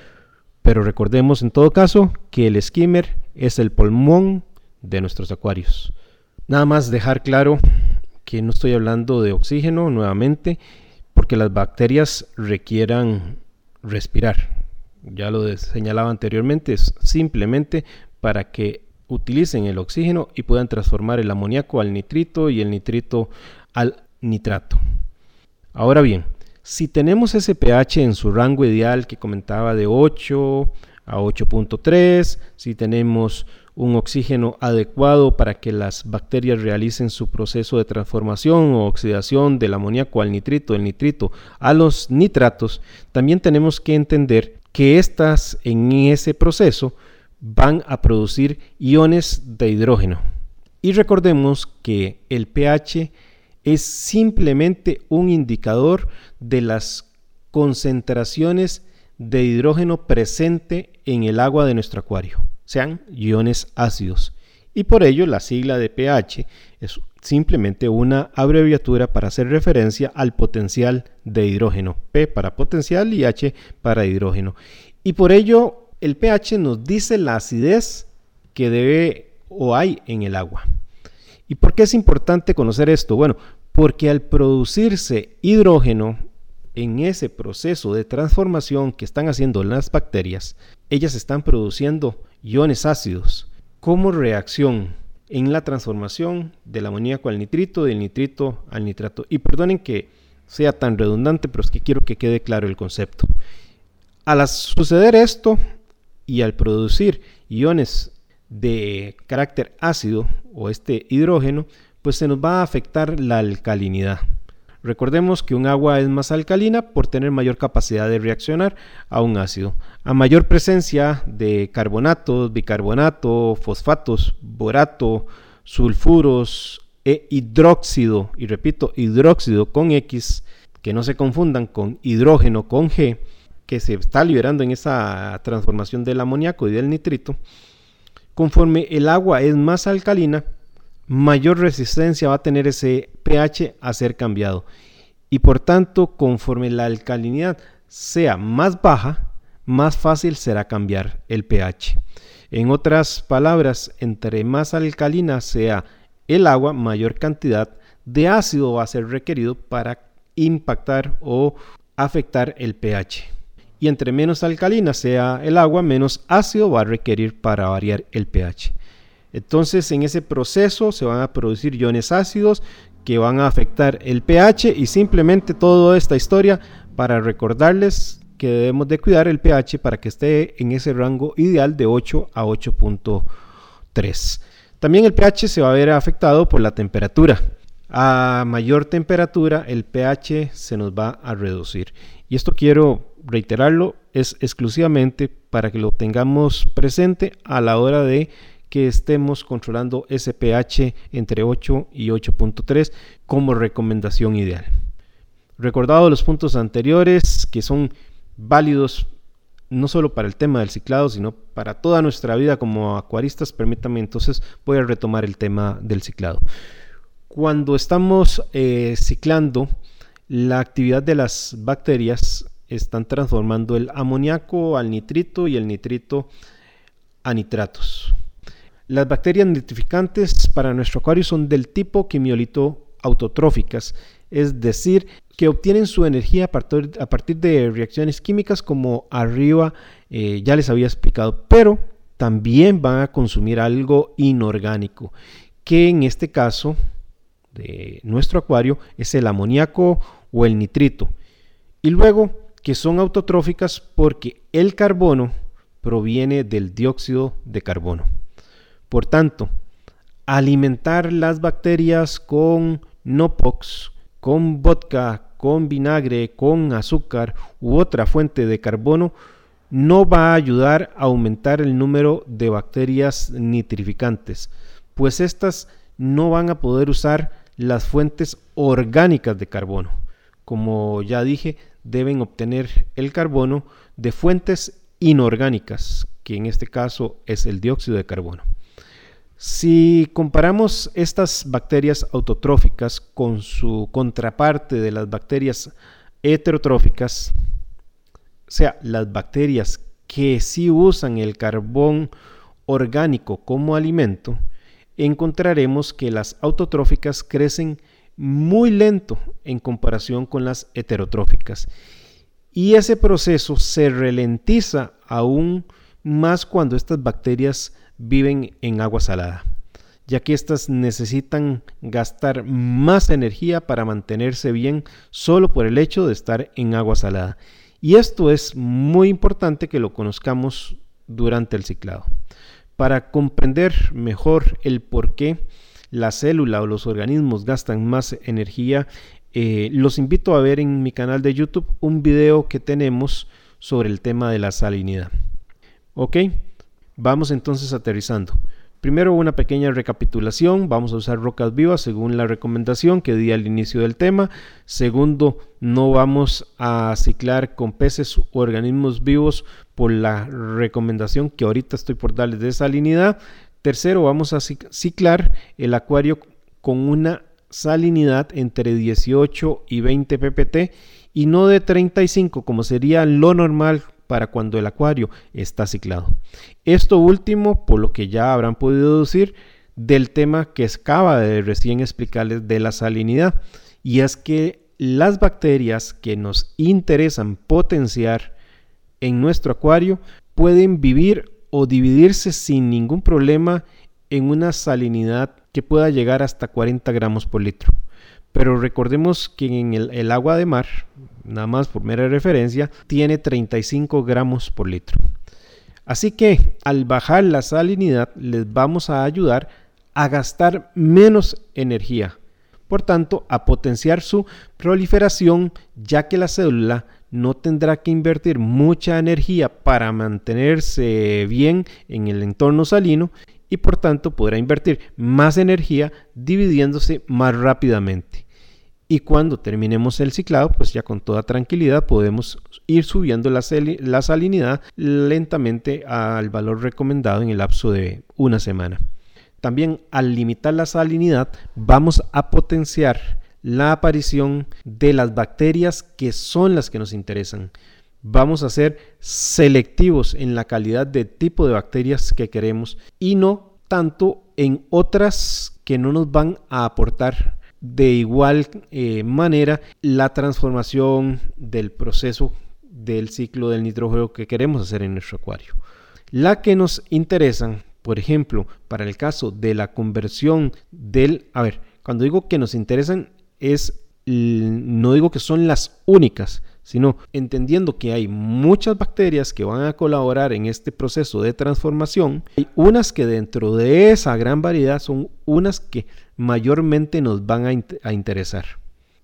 Pero recordemos en todo caso que el skimmer es el pulmón de nuestros acuarios. Nada más dejar claro que no estoy hablando de oxígeno nuevamente, porque las bacterias requieran respirar. ya lo señalaba anteriormente, es simplemente para que utilicen el oxígeno y puedan transformar el amoníaco al nitrito y el nitrito al nitrato. Ahora bien, si tenemos ese pH en su rango ideal que comentaba de 8 a 8.3, si tenemos un oxígeno adecuado para que las bacterias realicen su proceso de transformación o oxidación del amoníaco al nitrito, del nitrito a los nitratos, también tenemos que entender que estas en ese proceso van a producir iones de hidrógeno. Y recordemos que el pH es simplemente un indicador de las concentraciones de hidrógeno presente en el agua de nuestro acuario, sean iones ácidos. Y por ello la sigla de pH es simplemente una abreviatura para hacer referencia al potencial de hidrógeno. P para potencial y H para hidrógeno. Y por ello el pH nos dice la acidez que debe o hay en el agua. ¿Y por qué es importante conocer esto? Bueno, porque al producirse hidrógeno en ese proceso de transformación que están haciendo las bacterias, ellas están produciendo iones ácidos como reacción en la transformación del amoníaco al nitrito, del nitrito al nitrato. Y perdonen que sea tan redundante, pero es que quiero que quede claro el concepto. Al suceder esto y al producir iones de carácter ácido o este hidrógeno, pues se nos va a afectar la alcalinidad. Recordemos que un agua es más alcalina por tener mayor capacidad de reaccionar a un ácido. A mayor presencia de carbonatos, bicarbonato, fosfatos, borato, sulfuros e hidróxido, y repito, hidróxido con X, que no se confundan con hidrógeno con G, que se está liberando en esa transformación del amoníaco y del nitrito, conforme el agua es más alcalina, mayor resistencia va a tener ese pH a ser cambiado. Y por tanto, conforme la alcalinidad sea más baja, más fácil será cambiar el pH. En otras palabras, entre más alcalina sea el agua, mayor cantidad de ácido va a ser requerido para impactar o afectar el pH. Y entre menos alcalina sea el agua, menos ácido va a requerir para variar el pH. Entonces en ese proceso se van a producir iones ácidos que van a afectar el pH y simplemente toda esta historia para recordarles que debemos de cuidar el pH para que esté en ese rango ideal de 8 a 8.3. También el pH se va a ver afectado por la temperatura. A mayor temperatura el pH se nos va a reducir. Y esto quiero reiterarlo, es exclusivamente para que lo tengamos presente a la hora de que estemos controlando ese pH entre 8 y 8.3 como recomendación ideal. Recordado los puntos anteriores que son válidos no solo para el tema del ciclado, sino para toda nuestra vida como acuaristas, permítanme entonces voy a retomar el tema del ciclado. Cuando estamos eh, ciclando, la actividad de las bacterias están transformando el amoníaco al nitrito y el nitrito a nitratos. Las bacterias nitrificantes para nuestro acuario son del tipo quimiolito autotróficas, es decir, que obtienen su energía a partir, de reacciones químicas como arriba eh, ya les había explicado, pero también van a consumir algo inorgánico, que en este caso de nuestro acuario es el amoníaco o el nitrito. Y luego que son autotróficas porque el carbono proviene del dióxido de carbono. Por tanto, alimentar las bacterias con Nopox, con vodka, con vinagre, con azúcar u otra fuente de carbono no va a ayudar a aumentar el número de bacterias nitrificantes, pues estas no van a poder usar las fuentes orgánicas de carbono. Como ya dije, deben obtener el carbono de fuentes inorgánicas, que en este caso es el dióxido de carbono. Si comparamos estas bacterias autotróficas con su contraparte de las bacterias heterotróficas, o sea, las bacterias que sí usan el carbón orgánico como alimento, encontraremos que las autotróficas crecen muy lento en comparación con las heterotróficas. Y ese proceso se ralentiza aún más cuando estas bacterias viven en agua salada, ya que éstas necesitan gastar más energía para mantenerse bien solo por el hecho de estar en agua salada. Y esto es muy importante que lo conozcamos durante el ciclado. Para comprender mejor el por qué la célula o los organismos gastan más energía, eh, los invito a ver en mi canal de YouTube un video que tenemos sobre el tema de la salinidad. Vamos entonces aterrizando. Primero una pequeña recapitulación, vamos a usar rocas vivas según la recomendación que di al inicio del tema. Segundo, no vamos a ciclar con peces u organismos vivos por la recomendación que ahorita estoy por darles de salinidad. Tercero, vamos a ciclar el acuario con una salinidad entre 18 y 20 ppt y no de 35 como sería lo normal para cuando el acuario está ciclado. Esto último, por lo que ya habrán podido deducir del tema que acaba de recién explicarles de la salinidad, y es que las bacterias que nos interesan potenciar en nuestro acuario pueden vivir o dividirse sin ningún problema en una salinidad que pueda llegar hasta 40 gramos por litro. Pero recordemos que en el, agua de mar, nada más por mera referencia, tiene 35 gramos por litro. Así que al bajar la salinidad les vamos a ayudar a gastar menos energía. Por tanto, a potenciar su proliferación, ya que la célula no tendrá que invertir mucha energía para mantenerse bien en el entorno salino y por tanto podrá invertir más energía dividiéndose más rápidamente y cuando terminemos el ciclado, pues ya con toda tranquilidad podemos ir subiendo la, salinidad lentamente al valor recomendado en el lapso de una semana. También al limitar la salinidad vamos a potenciar la aparición de las bacterias que son las que nos interesan. Vamos a ser selectivos en la calidad de tipo de bacterias que queremos y no tanto en otras que no nos van a aportar de igual eh, manera la transformación del proceso del ciclo del nitrógeno que queremos hacer en nuestro acuario. La que nos interesan, por ejemplo, para el caso de la conversión del, a ver, cuando digo que nos interesan es, no digo que son las únicas, sino entendiendo que hay muchas bacterias que van a colaborar en este proceso de transformación, hay unas que dentro de esa gran variedad son unas que mayormente nos van a, interesar.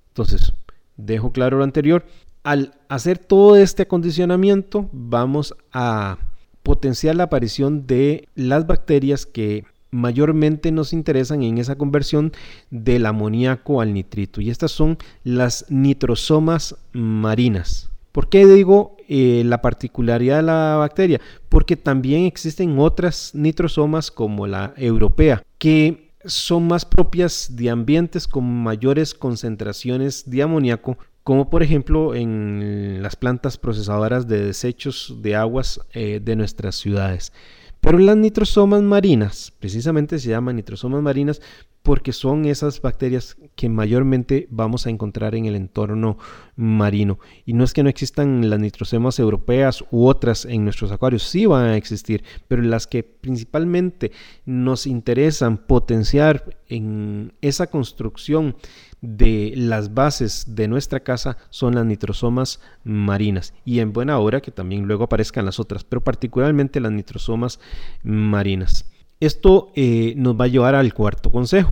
Entonces, dejo claro lo anterior, al hacer todo este acondicionamiento vamos a potenciar la aparición de las bacterias que mayormente nos interesan en esa conversión del amoníaco al nitrito. Y estas son las nitrosomas marinas. ¿Por qué digo eh, la particularidad de la bacteria? Porque también existen otras nitrosomas como la europea, que son más propias de ambientes con mayores concentraciones de amoníaco, como por ejemplo en las plantas procesadoras de desechos de aguas eh, de nuestras ciudades. Pero las nitrosomas marinas, precisamente se llaman nitrosomas marinas porque son esas bacterias que mayormente vamos a encontrar en el entorno marino. Y no es que no existan las nitrosomas europeas u otras en nuestros acuarios, sí van a existir, pero las que principalmente nos interesan potenciar en esa construcción de las bases de nuestra casa son las nitrosomas marinas y en buena hora que también luego aparezcan las otras, pero particularmente las nitrosomas marinas. Esto eh, nos va a llevar al cuarto consejo.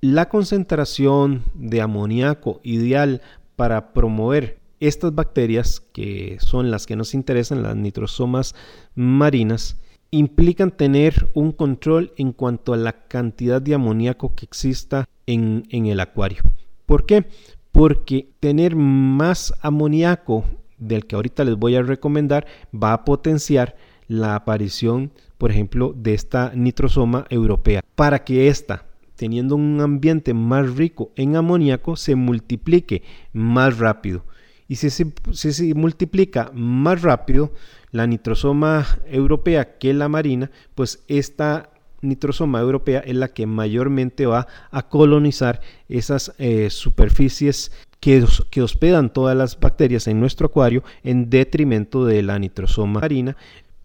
La concentración de amoníaco ideal para promover estas bacterias, que son las que nos interesan, las nitrosomas marinas, implican tener un control en cuanto a la cantidad de amoníaco que exista en, el acuario. ¿Por qué? Porque tener más amoníaco del que ahorita les voy a recomendar va a potenciar la aparición, por ejemplo, de esta nitrosoma europea, para que ésta, teniendo un ambiente más rico en amoníaco, se multiplique más rápido. Y si se, si se multiplica más rápido, la nitrosoma europea que la marina, pues esta nitrosoma europea es la que mayormente va a colonizar esas eh, superficies que, que, hospedan todas las bacterias en nuestro acuario en detrimento de la nitrosoma marina.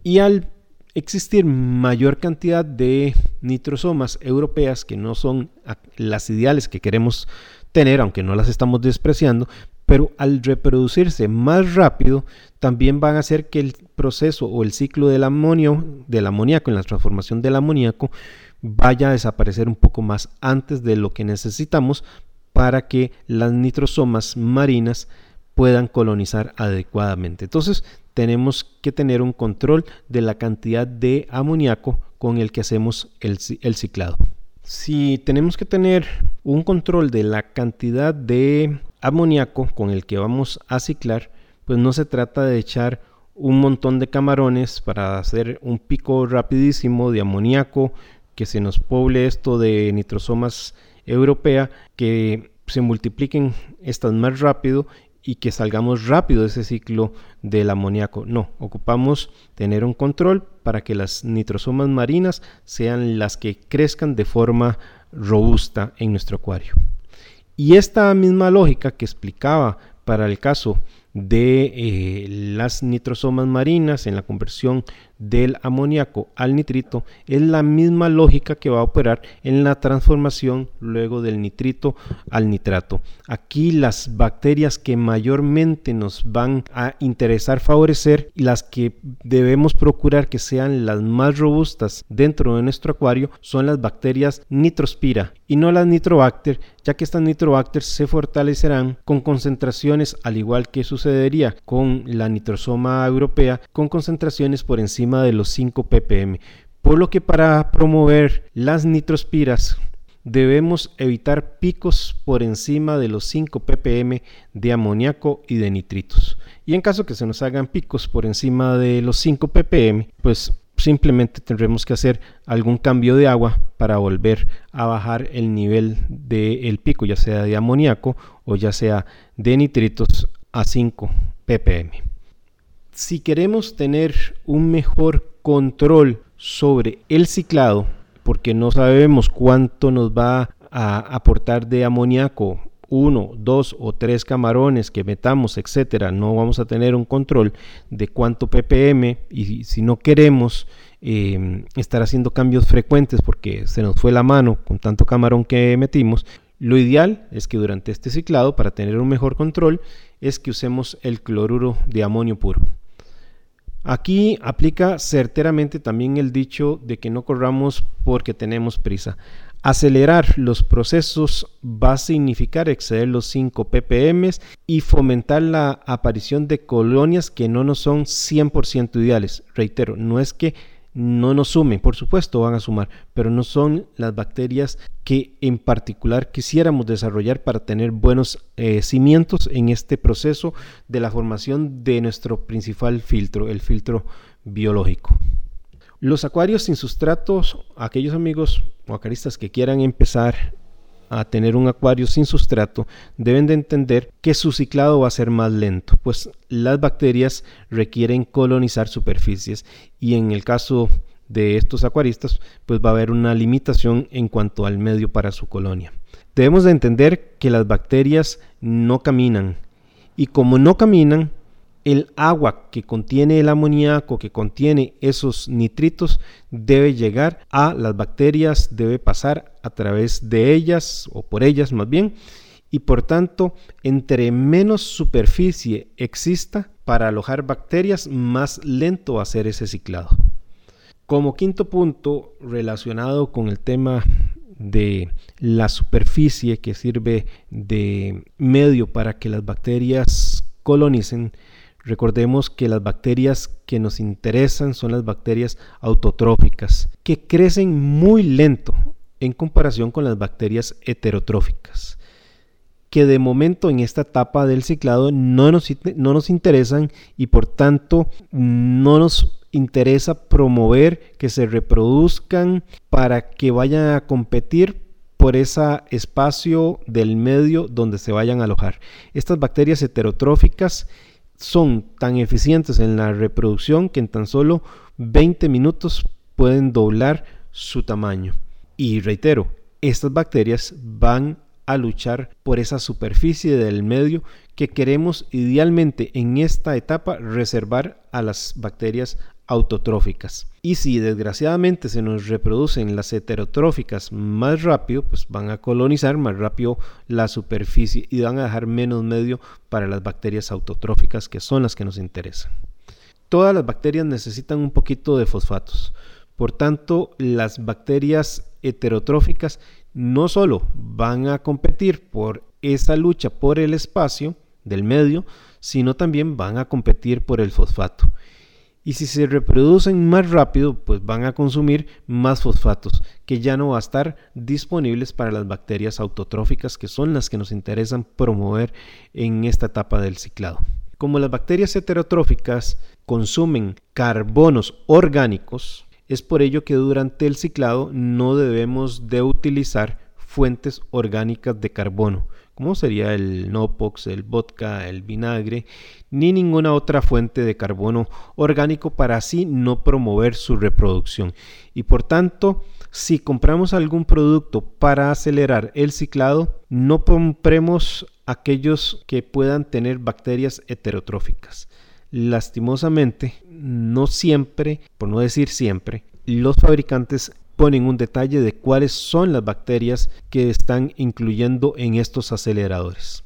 Y al existir mayor cantidad de nitrosomas europeas que no son las ideales que queremos tener, aunque no las estamos despreciando, pero al reproducirse más rápido, también van a hacer que el proceso o el ciclo del amonio, del amoníaco en la transformación del amoníaco, vaya a desaparecer un poco más antes de lo que necesitamos para que las nitrosomas marinas puedan colonizar adecuadamente. Entonces, tenemos que tener un control de la cantidad de amoníaco con el que hacemos el, el ciclado. Si tenemos que tener un control de la cantidad de amoníaco con el que vamos a ciclar, pues no se trata de echar un montón de camarones para hacer un pico rapidísimo de amoníaco que se nos poble esto de nitrosomas europea, que se multipliquen estas más rápido y que salgamos rápido de ese ciclo del amoníaco. No, ocupamos tener un control para que las nitrosomas marinas sean las que crezcan de forma robusta en nuestro acuario. Y esta misma lógica que explicaba para el caso de eh, las nitrosomas marinas en la conversión del amoníaco al nitrito es la misma lógica que va a operar en la transformación luego del nitrito al nitrato. Aquí las bacterias que mayormente nos van a interesar favorecer y las que debemos procurar que sean las más robustas dentro de nuestro acuario son las bacterias nitrospira y no las nitrobacter, ya que estas nitrobacter se fortalecerán con concentraciones al igual que con la nitrosoma europea con concentraciones por encima de los 5 ppm, por lo que para promover las nitrospiras debemos evitar picos por encima de los 5 ppm de amoníaco y de nitritos. Y en caso que se nos hagan picos por encima de los 5 ppm, pues simplemente tendremos que hacer algún cambio de agua para volver a bajar el nivel del pico, ya sea de amoníaco o ya sea de nitritos a 5 ppm. Si queremos tener un mejor control sobre el ciclado, porque no sabemos cuánto nos va a aportar de amoníaco, uno, dos o tres camarones que metamos, etcétera, no vamos a tener un control de cuánto ppm y si no queremos em, estar haciendo cambios frecuentes porque se nos fue la mano con tanto camarón que metimos, lo ideal es que durante este ciclado, para tener un mejor control, es que usemos el cloruro de amonio puro. Aquí aplica certeramente también el dicho de que no corramos porque tenemos prisa. Acelerar los procesos va a significar exceder los 5 ppm y fomentar la aparición de colonias que no nos son 100% ideales. Reitero, no es que no nos sumen, por supuesto van a sumar, pero no son las bacterias que en particular quisiéramos desarrollar para tener buenos eh, cimientos en este proceso de la formación de nuestro principal filtro, el filtro biológico. Los acuarios sin sustratos, aquellos amigos o acaristas que quieran empezar a tener un acuario sin sustrato, deben de entender que su ciclado va a ser más lento, pues las bacterias requieren colonizar superficies y en el caso de estos acuaristas, pues va a haber una limitación en cuanto al medio para su colonia. Debemos de entender que las bacterias no caminan y como no caminan, el agua que contiene el amoníaco, que contiene esos nitritos, debe llegar a las bacterias, debe pasar a través de ellas o por ellas más bien, y por tanto, entre menos superficie exista para alojar bacterias, más lento va a ser ese ciclado. Como quinto punto relacionado con el tema de la superficie que sirve de medio para que las bacterias colonicen, Recordemos que las bacterias que nos interesan son las bacterias autotróficas, que crecen muy lento en comparación con las bacterias heterotróficas, que de momento en esta etapa del ciclado no nos, no nos interesan y por tanto no nos interesa promover que se reproduzcan para que vayan a competir por ese espacio del medio donde se vayan a alojar. Estas bacterias heterotróficas son tan eficientes en la reproducción que en tan solo 20 minutos pueden doblar su tamaño. Y reitero, estas bacterias van a luchar por esa superficie del medio que queremos idealmente en esta etapa reservar a las bacterias autotróficas. Y si desgraciadamente se nos reproducen las heterotróficas más rápido, pues van a colonizar más rápido la superficie y van a dejar menos medio para las bacterias autotróficas que son las que nos interesan. Todas las bacterias necesitan un poquito de fosfatos. Por tanto, las bacterias heterotróficas no solo van a competir por esa lucha por el espacio del medio, sino también van a competir por el fosfato y si se reproducen más rápido, pues van a consumir más fosfatos que ya no va a estar disponibles para las bacterias autotróficas que son las que nos interesan promover en esta etapa del ciclado. Como las bacterias heterotróficas consumen carbonos orgánicos, es por ello que durante el ciclado no debemos de utilizar fuentes orgánicas de carbono, como sería el Nopox, el vodka, el vinagre, ni ninguna otra fuente de carbono orgánico para así no promover su reproducción. Y por tanto, si compramos algún producto para acelerar el ciclado, no compremos aquellos que puedan tener bacterias heterotróficas. Lastimosamente, no siempre, por no decir siempre, los fabricantes ponen un detalle de cuáles son las bacterias que están incluyendo en estos aceleradores.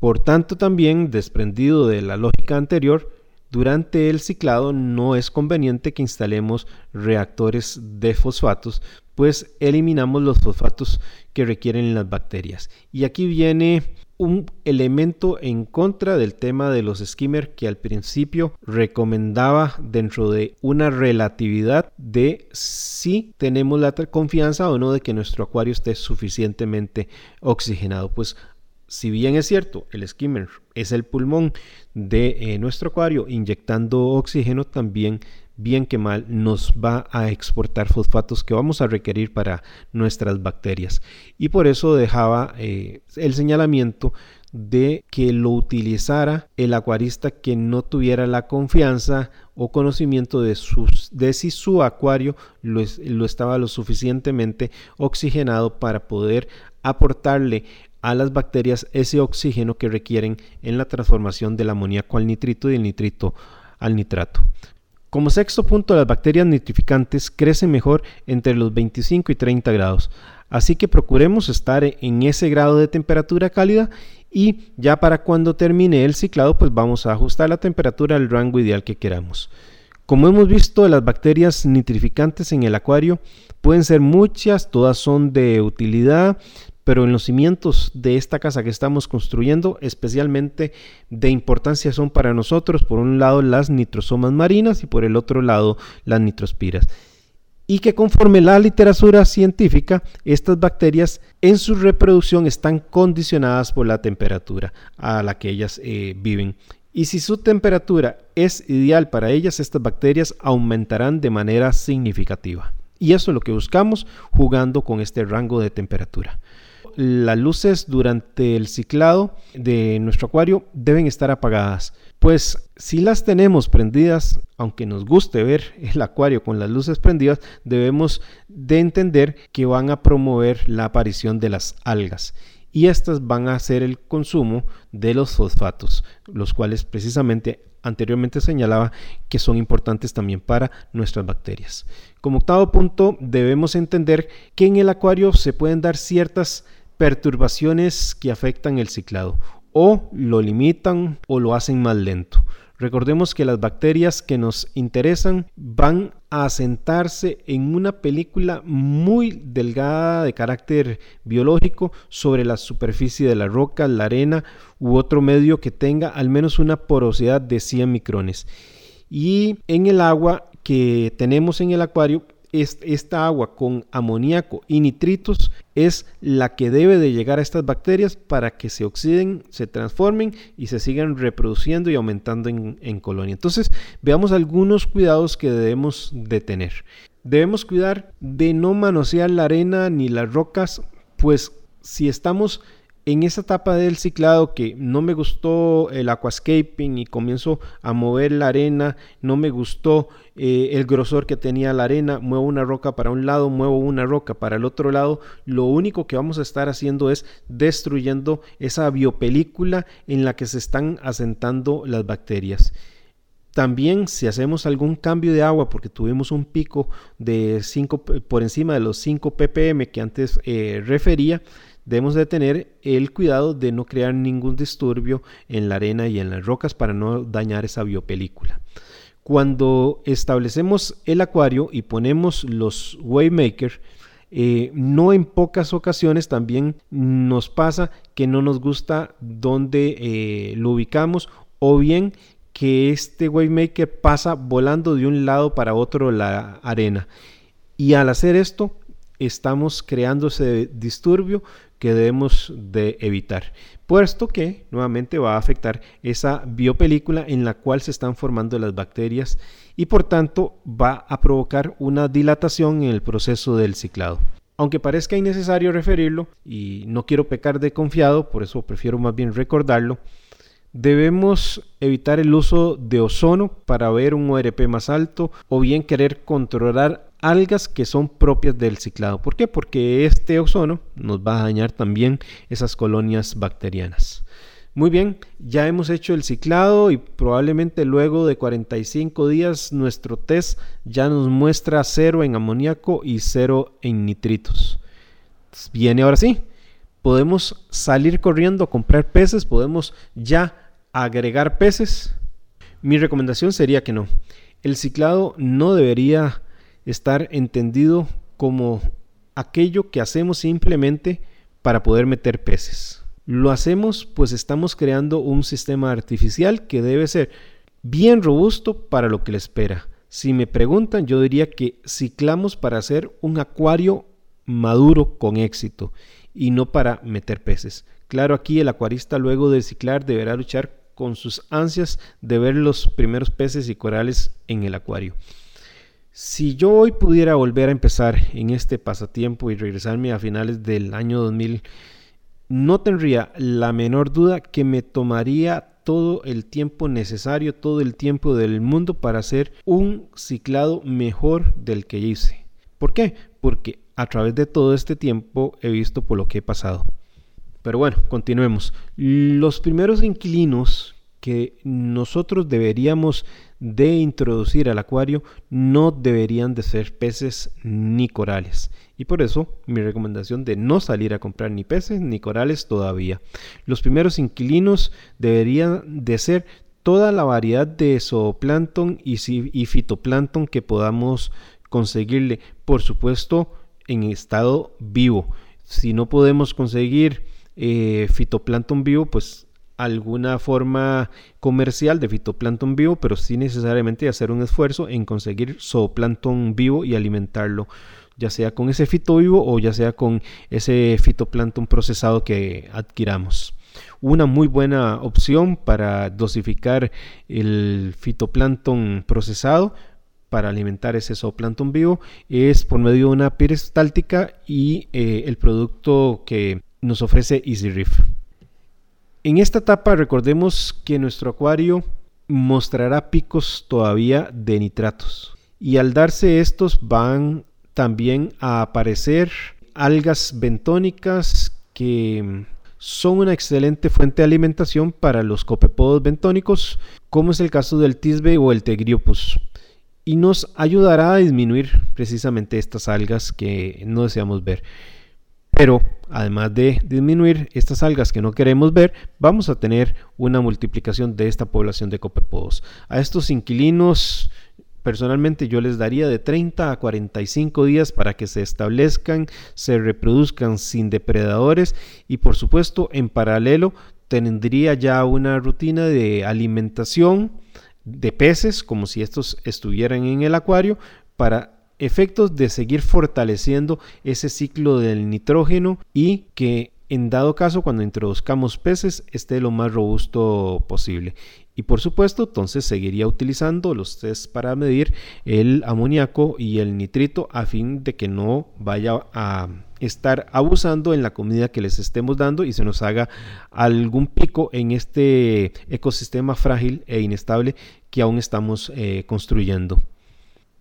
Por tanto, también, desprendido de la lógica anterior, durante el ciclado no es conveniente que instalemos reactores de fosfatos, pues eliminamos los fosfatos que requieren las bacterias. Y aquí viene un elemento en contra del tema de los skimmer que al principio recomendaba dentro de una relatividad de si tenemos la confianza o no de que nuestro acuario esté suficientemente oxigenado. Pues si bien es cierto, el skimmer es el pulmón de eh, nuestro acuario inyectando oxígeno, también bien que mal, nos va a exportar fosfatos que vamos a requerir para nuestras bacterias. Y por eso dejaba eh, el señalamiento de que lo utilizara el acuarista que no tuviera la confianza o conocimiento de, si su acuario lo, lo estaba lo suficientemente oxigenado para poder aportarle a las bacterias ese oxígeno que requieren en la transformación del amoníaco al nitrito y del nitrito al nitrato. Como sexto punto, las bacterias nitrificantes crecen mejor entre los 25 y 30 grados, así que procuremos estar en ese grado de temperatura cálida y ya para cuando termine el ciclado pues vamos a ajustar la temperatura al rango ideal que queramos. Como hemos visto, las bacterias nitrificantes en el acuario pueden ser muchas, todas son de utilidad, pero en los cimientos de esta casa que estamos construyendo, especialmente de importancia son para nosotros, por un lado las nitrosomas marinas y por el otro lado las nitrospiras. Y que conforme la literatura científica, estas bacterias en su reproducción están condicionadas por la temperatura a la que ellas eh, viven. Y si su temperatura es ideal para ellas, estas bacterias aumentarán de manera significativa. Y eso es lo que buscamos jugando con este rango de temperatura las luces durante el ciclado de nuestro acuario deben estar apagadas. Pues si las tenemos prendidas, aunque nos guste ver el acuario con las luces prendidas, debemos de entender que van a promover la aparición de las algas y estas van a hacer el consumo de los fosfatos, los cuales precisamente anteriormente señalaba que son importantes también para nuestras bacterias. Como octavo punto, debemos entender que en el acuario se pueden dar ciertas perturbaciones que afectan el ciclado o lo limitan o lo hacen más lento. Recordemos que las bacterias que nos interesan van a asentarse en una película muy delgada de carácter biológico sobre la superficie de la roca, la arena u otro medio que tenga al menos una porosidad de 100 micrones. Y en el agua que tenemos en el acuario esta agua con amoníaco y nitritos es la que debe de llegar a estas bacterias para que se oxiden, se transformen y se sigan reproduciendo y aumentando en, colonia. Entonces, veamos algunos cuidados que debemos de tener. Debemos cuidar de no manosear la arena ni las rocas, pues si estamos en esa etapa del ciclado que no me gustó el aquascaping y comienzo a mover la arena, no me gustó eh, el grosor que tenía la arena, muevo una roca para un lado, muevo una roca para el otro lado, lo único que vamos a estar haciendo es destruyendo esa biopelícula en la que se están asentando las bacterias. También si hacemos algún cambio de agua porque tuvimos un pico de 5 por encima de los 5 ppm que antes eh, refería, debemos de tener el cuidado de no crear ningún disturbio en la arena y en las rocas para no dañar esa biopelícula. Cuando establecemos el acuario y ponemos los Waymaker, eh, no en pocas ocasiones también nos pasa que no nos gusta donde eh, lo ubicamos o bien que este Waymaker pasa volando de un lado para otro la arena. Y al hacer esto, estamos creando ese disturbio que debemos de evitar, puesto que nuevamente va a afectar esa biopelícula en la cual se están formando las bacterias y por tanto va a provocar una dilatación en el proceso del ciclado. Aunque parezca innecesario referirlo y no quiero pecar de confiado, por eso prefiero más bien recordarlo, Debemos evitar el uso de ozono para ver un ORP más alto o bien querer controlar algas que son propias del ciclado. ¿Por qué? Porque este ozono nos va a dañar también esas colonias bacterianas. Muy bien, ya hemos hecho el ciclado y probablemente luego de 45 días nuestro test ya nos muestra cero en amoníaco y cero en nitritos. Viene ahora sí, podemos salir corriendo a comprar peces, podemos ya agregar peces? Mi recomendación sería que no. El ciclado no debería estar entendido como aquello que hacemos simplemente para poder meter peces. Lo hacemos pues estamos creando un sistema artificial que debe ser bien robusto para lo que le espera. Si me preguntan, yo diría que ciclamos para hacer un acuario maduro con éxito y no para meter peces. Claro, aquí el acuarista luego de ciclar deberá luchar con sus ansias de ver los primeros peces y corales en el acuario. Si yo hoy pudiera volver a empezar en este pasatiempo y regresarme a finales del año 2000, no tendría la menor duda que me tomaría todo el tiempo necesario, todo el tiempo del mundo para hacer un ciclado mejor del que hice. ¿Por qué? Porque a través de todo este tiempo he visto por lo que he pasado. Pero bueno, continuemos. Los primeros inquilinos que nosotros deberíamos de introducir al acuario no deberían de ser peces ni corales. Y por eso mi recomendación de no salir a comprar ni peces ni corales todavía. Los primeros inquilinos deberían de ser toda la variedad de zooplancton y, fitoplancton que podamos conseguirle. Por supuesto, en estado vivo. Si no podemos conseguir eh, fitoplancton vivo, pues alguna forma comercial de fitoplancton vivo, pero sí necesariamente hacer un esfuerzo en conseguir zooplancton vivo y alimentarlo, ya sea con ese fito vivo o ya sea con ese fitoplancton procesado que adquiramos. Una muy buena opción para dosificar el fitoplancton procesado para alimentar ese zooplancton vivo es por medio de una peristáltica y eh, el producto que nos ofrece EasyReef. En esta etapa recordemos que nuestro acuario mostrará picos todavía de nitratos y al darse estos van también a aparecer algas bentónicas que son una excelente fuente de alimentación para los copepodos bentónicos como es el caso del tisbe o el tegriopus y nos ayudará a disminuir precisamente estas algas que no deseamos ver. Pero además de disminuir estas algas que no queremos ver, vamos a tener una multiplicación de esta población de copepodos. A estos inquilinos, personalmente yo les daría de 30 a 45 días para que se establezcan, se reproduzcan sin depredadores y por supuesto en paralelo tendría ya una rutina de alimentación de peces como si estos estuvieran en el acuario para efectos de seguir fortaleciendo ese ciclo del nitrógeno y que en dado caso cuando introduzcamos peces esté lo más robusto posible. Y por supuesto, entonces seguiría utilizando los test para medir el amoníaco y el nitrito a fin de que no vaya a estar abusando en la comida que les estemos dando y se nos haga algún pico en este ecosistema frágil e inestable que aún estamos eh, construyendo.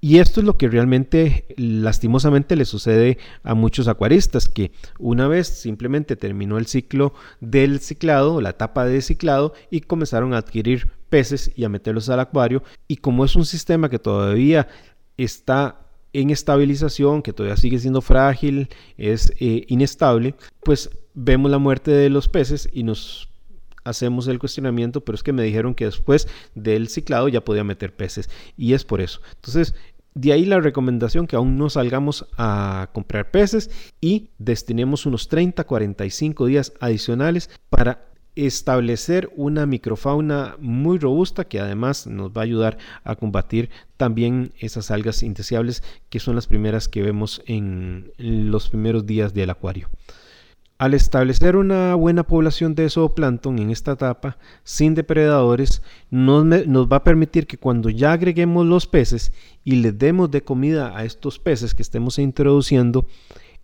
Y esto es lo que realmente lastimosamente le sucede a muchos acuaristas, que una vez simplemente terminó el ciclo del ciclado, la etapa de ciclado, y comenzaron a adquirir peces y a meterlos al acuario. Y como es un sistema que todavía está en estabilización, que todavía sigue siendo frágil, es eh, inestable, pues vemos la muerte de los peces y nos hacemos el cuestionamiento, pero es que me dijeron que después del ciclado ya podía meter peces y es por eso. Entonces, de ahí la recomendación que aún no salgamos a comprar peces y destinemos unos 30-45 días adicionales para establecer una microfauna muy robusta que además nos va a ayudar a combatir también esas algas indeseables que son las primeras que vemos en los primeros días del acuario. Al establecer una buena población de zooplancton en esta etapa, sin depredadores, nos, va a permitir que cuando ya agreguemos los peces y les demos de comida a estos peces que estemos introduciendo,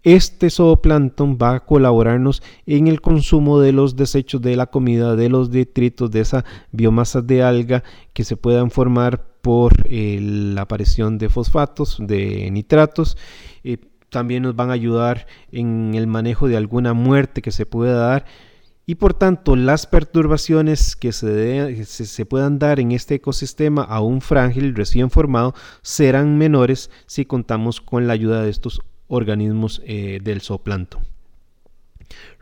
este zooplancton va a colaborarnos en el consumo de los desechos de la comida, de los detritos, de esa biomasa de alga que se puedan formar por eh, la aparición de fosfatos, de nitratos. Eh, también nos van a ayudar en el manejo de alguna muerte que se pueda dar y por tanto las perturbaciones que se, se, puedan dar en este ecosistema aún frágil, recién formado, serán menores si contamos con la ayuda de estos organismos eh, del zooplancton.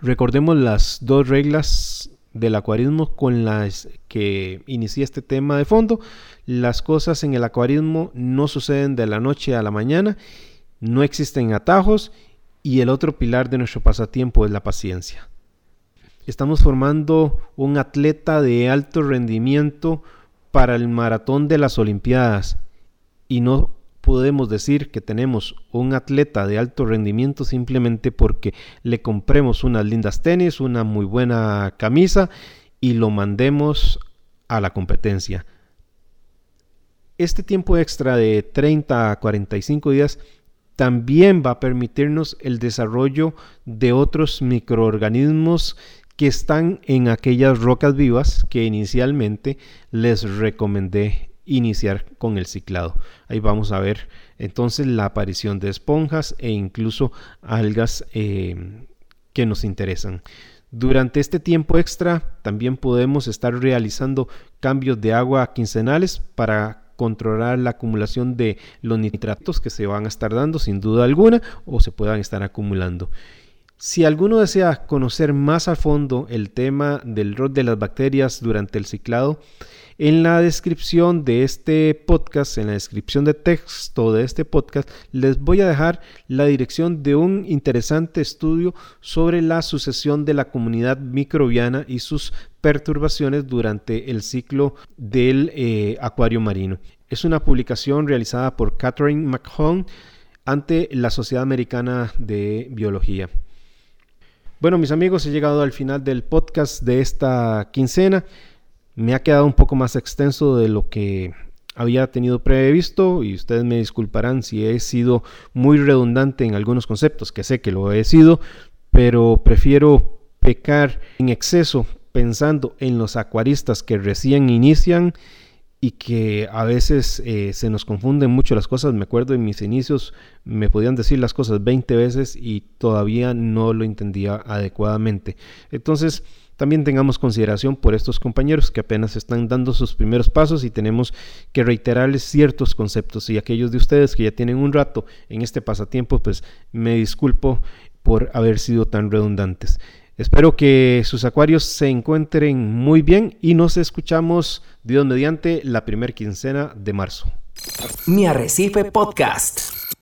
Recordemos las dos reglas del acuarismo con las que inicié este tema de fondo. Las cosas en el acuarismo no suceden de la noche a la mañana no existen atajos y el otro pilar de nuestro pasatiempo es la paciencia. Estamos formando un atleta de alto rendimiento para el maratón de las Olimpiadas y no podemos decir que tenemos un atleta de alto rendimiento simplemente porque le compremos unas lindas tenis, una muy buena camisa y lo mandemos a la competencia. Este tiempo extra de 30 a 45 días también va a permitirnos el desarrollo de otros microorganismos que están en aquellas rocas vivas que inicialmente les recomendé iniciar con el ciclado. Ahí vamos a ver entonces la aparición de esponjas e incluso algas eh, que nos interesan. Durante este tiempo extra también podemos estar realizando cambios de agua quincenales para controlar la acumulación de los nitratos que se van a estar dando sin duda alguna o se puedan estar acumulando. Si alguno desea conocer más a fondo el tema del rol de las bacterias durante el ciclado, en la descripción de este podcast, en la descripción de texto de este podcast, les voy a dejar la dirección de un interesante estudio sobre la sucesión de la comunidad microbiana y sus perturbaciones durante el ciclo del eh, acuario marino. Es una publicación realizada por Catherine McHone ante la Sociedad Americana de Biología. Bueno, mis amigos, he llegado al final del podcast de esta quincena me ha quedado un poco más extenso de lo que había tenido previsto y ustedes me disculparán si he sido muy redundante en algunos conceptos, que sé que lo he sido, pero prefiero pecar en exceso pensando en los acuaristas que recién inician y que a veces eh, se nos confunden mucho las cosas. Me acuerdo en mis inicios me podían decir las cosas 20 veces y todavía no lo entendía adecuadamente. Entonces, también tengamos consideración por estos compañeros que apenas están dando sus primeros pasos y tenemos que reiterarles ciertos conceptos y aquellos de ustedes que ya tienen un rato en este pasatiempo, pues me disculpo por haber sido tan redundantes. Espero que sus acuarios se encuentren muy bien y nos escuchamos Dios mediante la primera quincena de marzo. Mi Arrecife Podcast.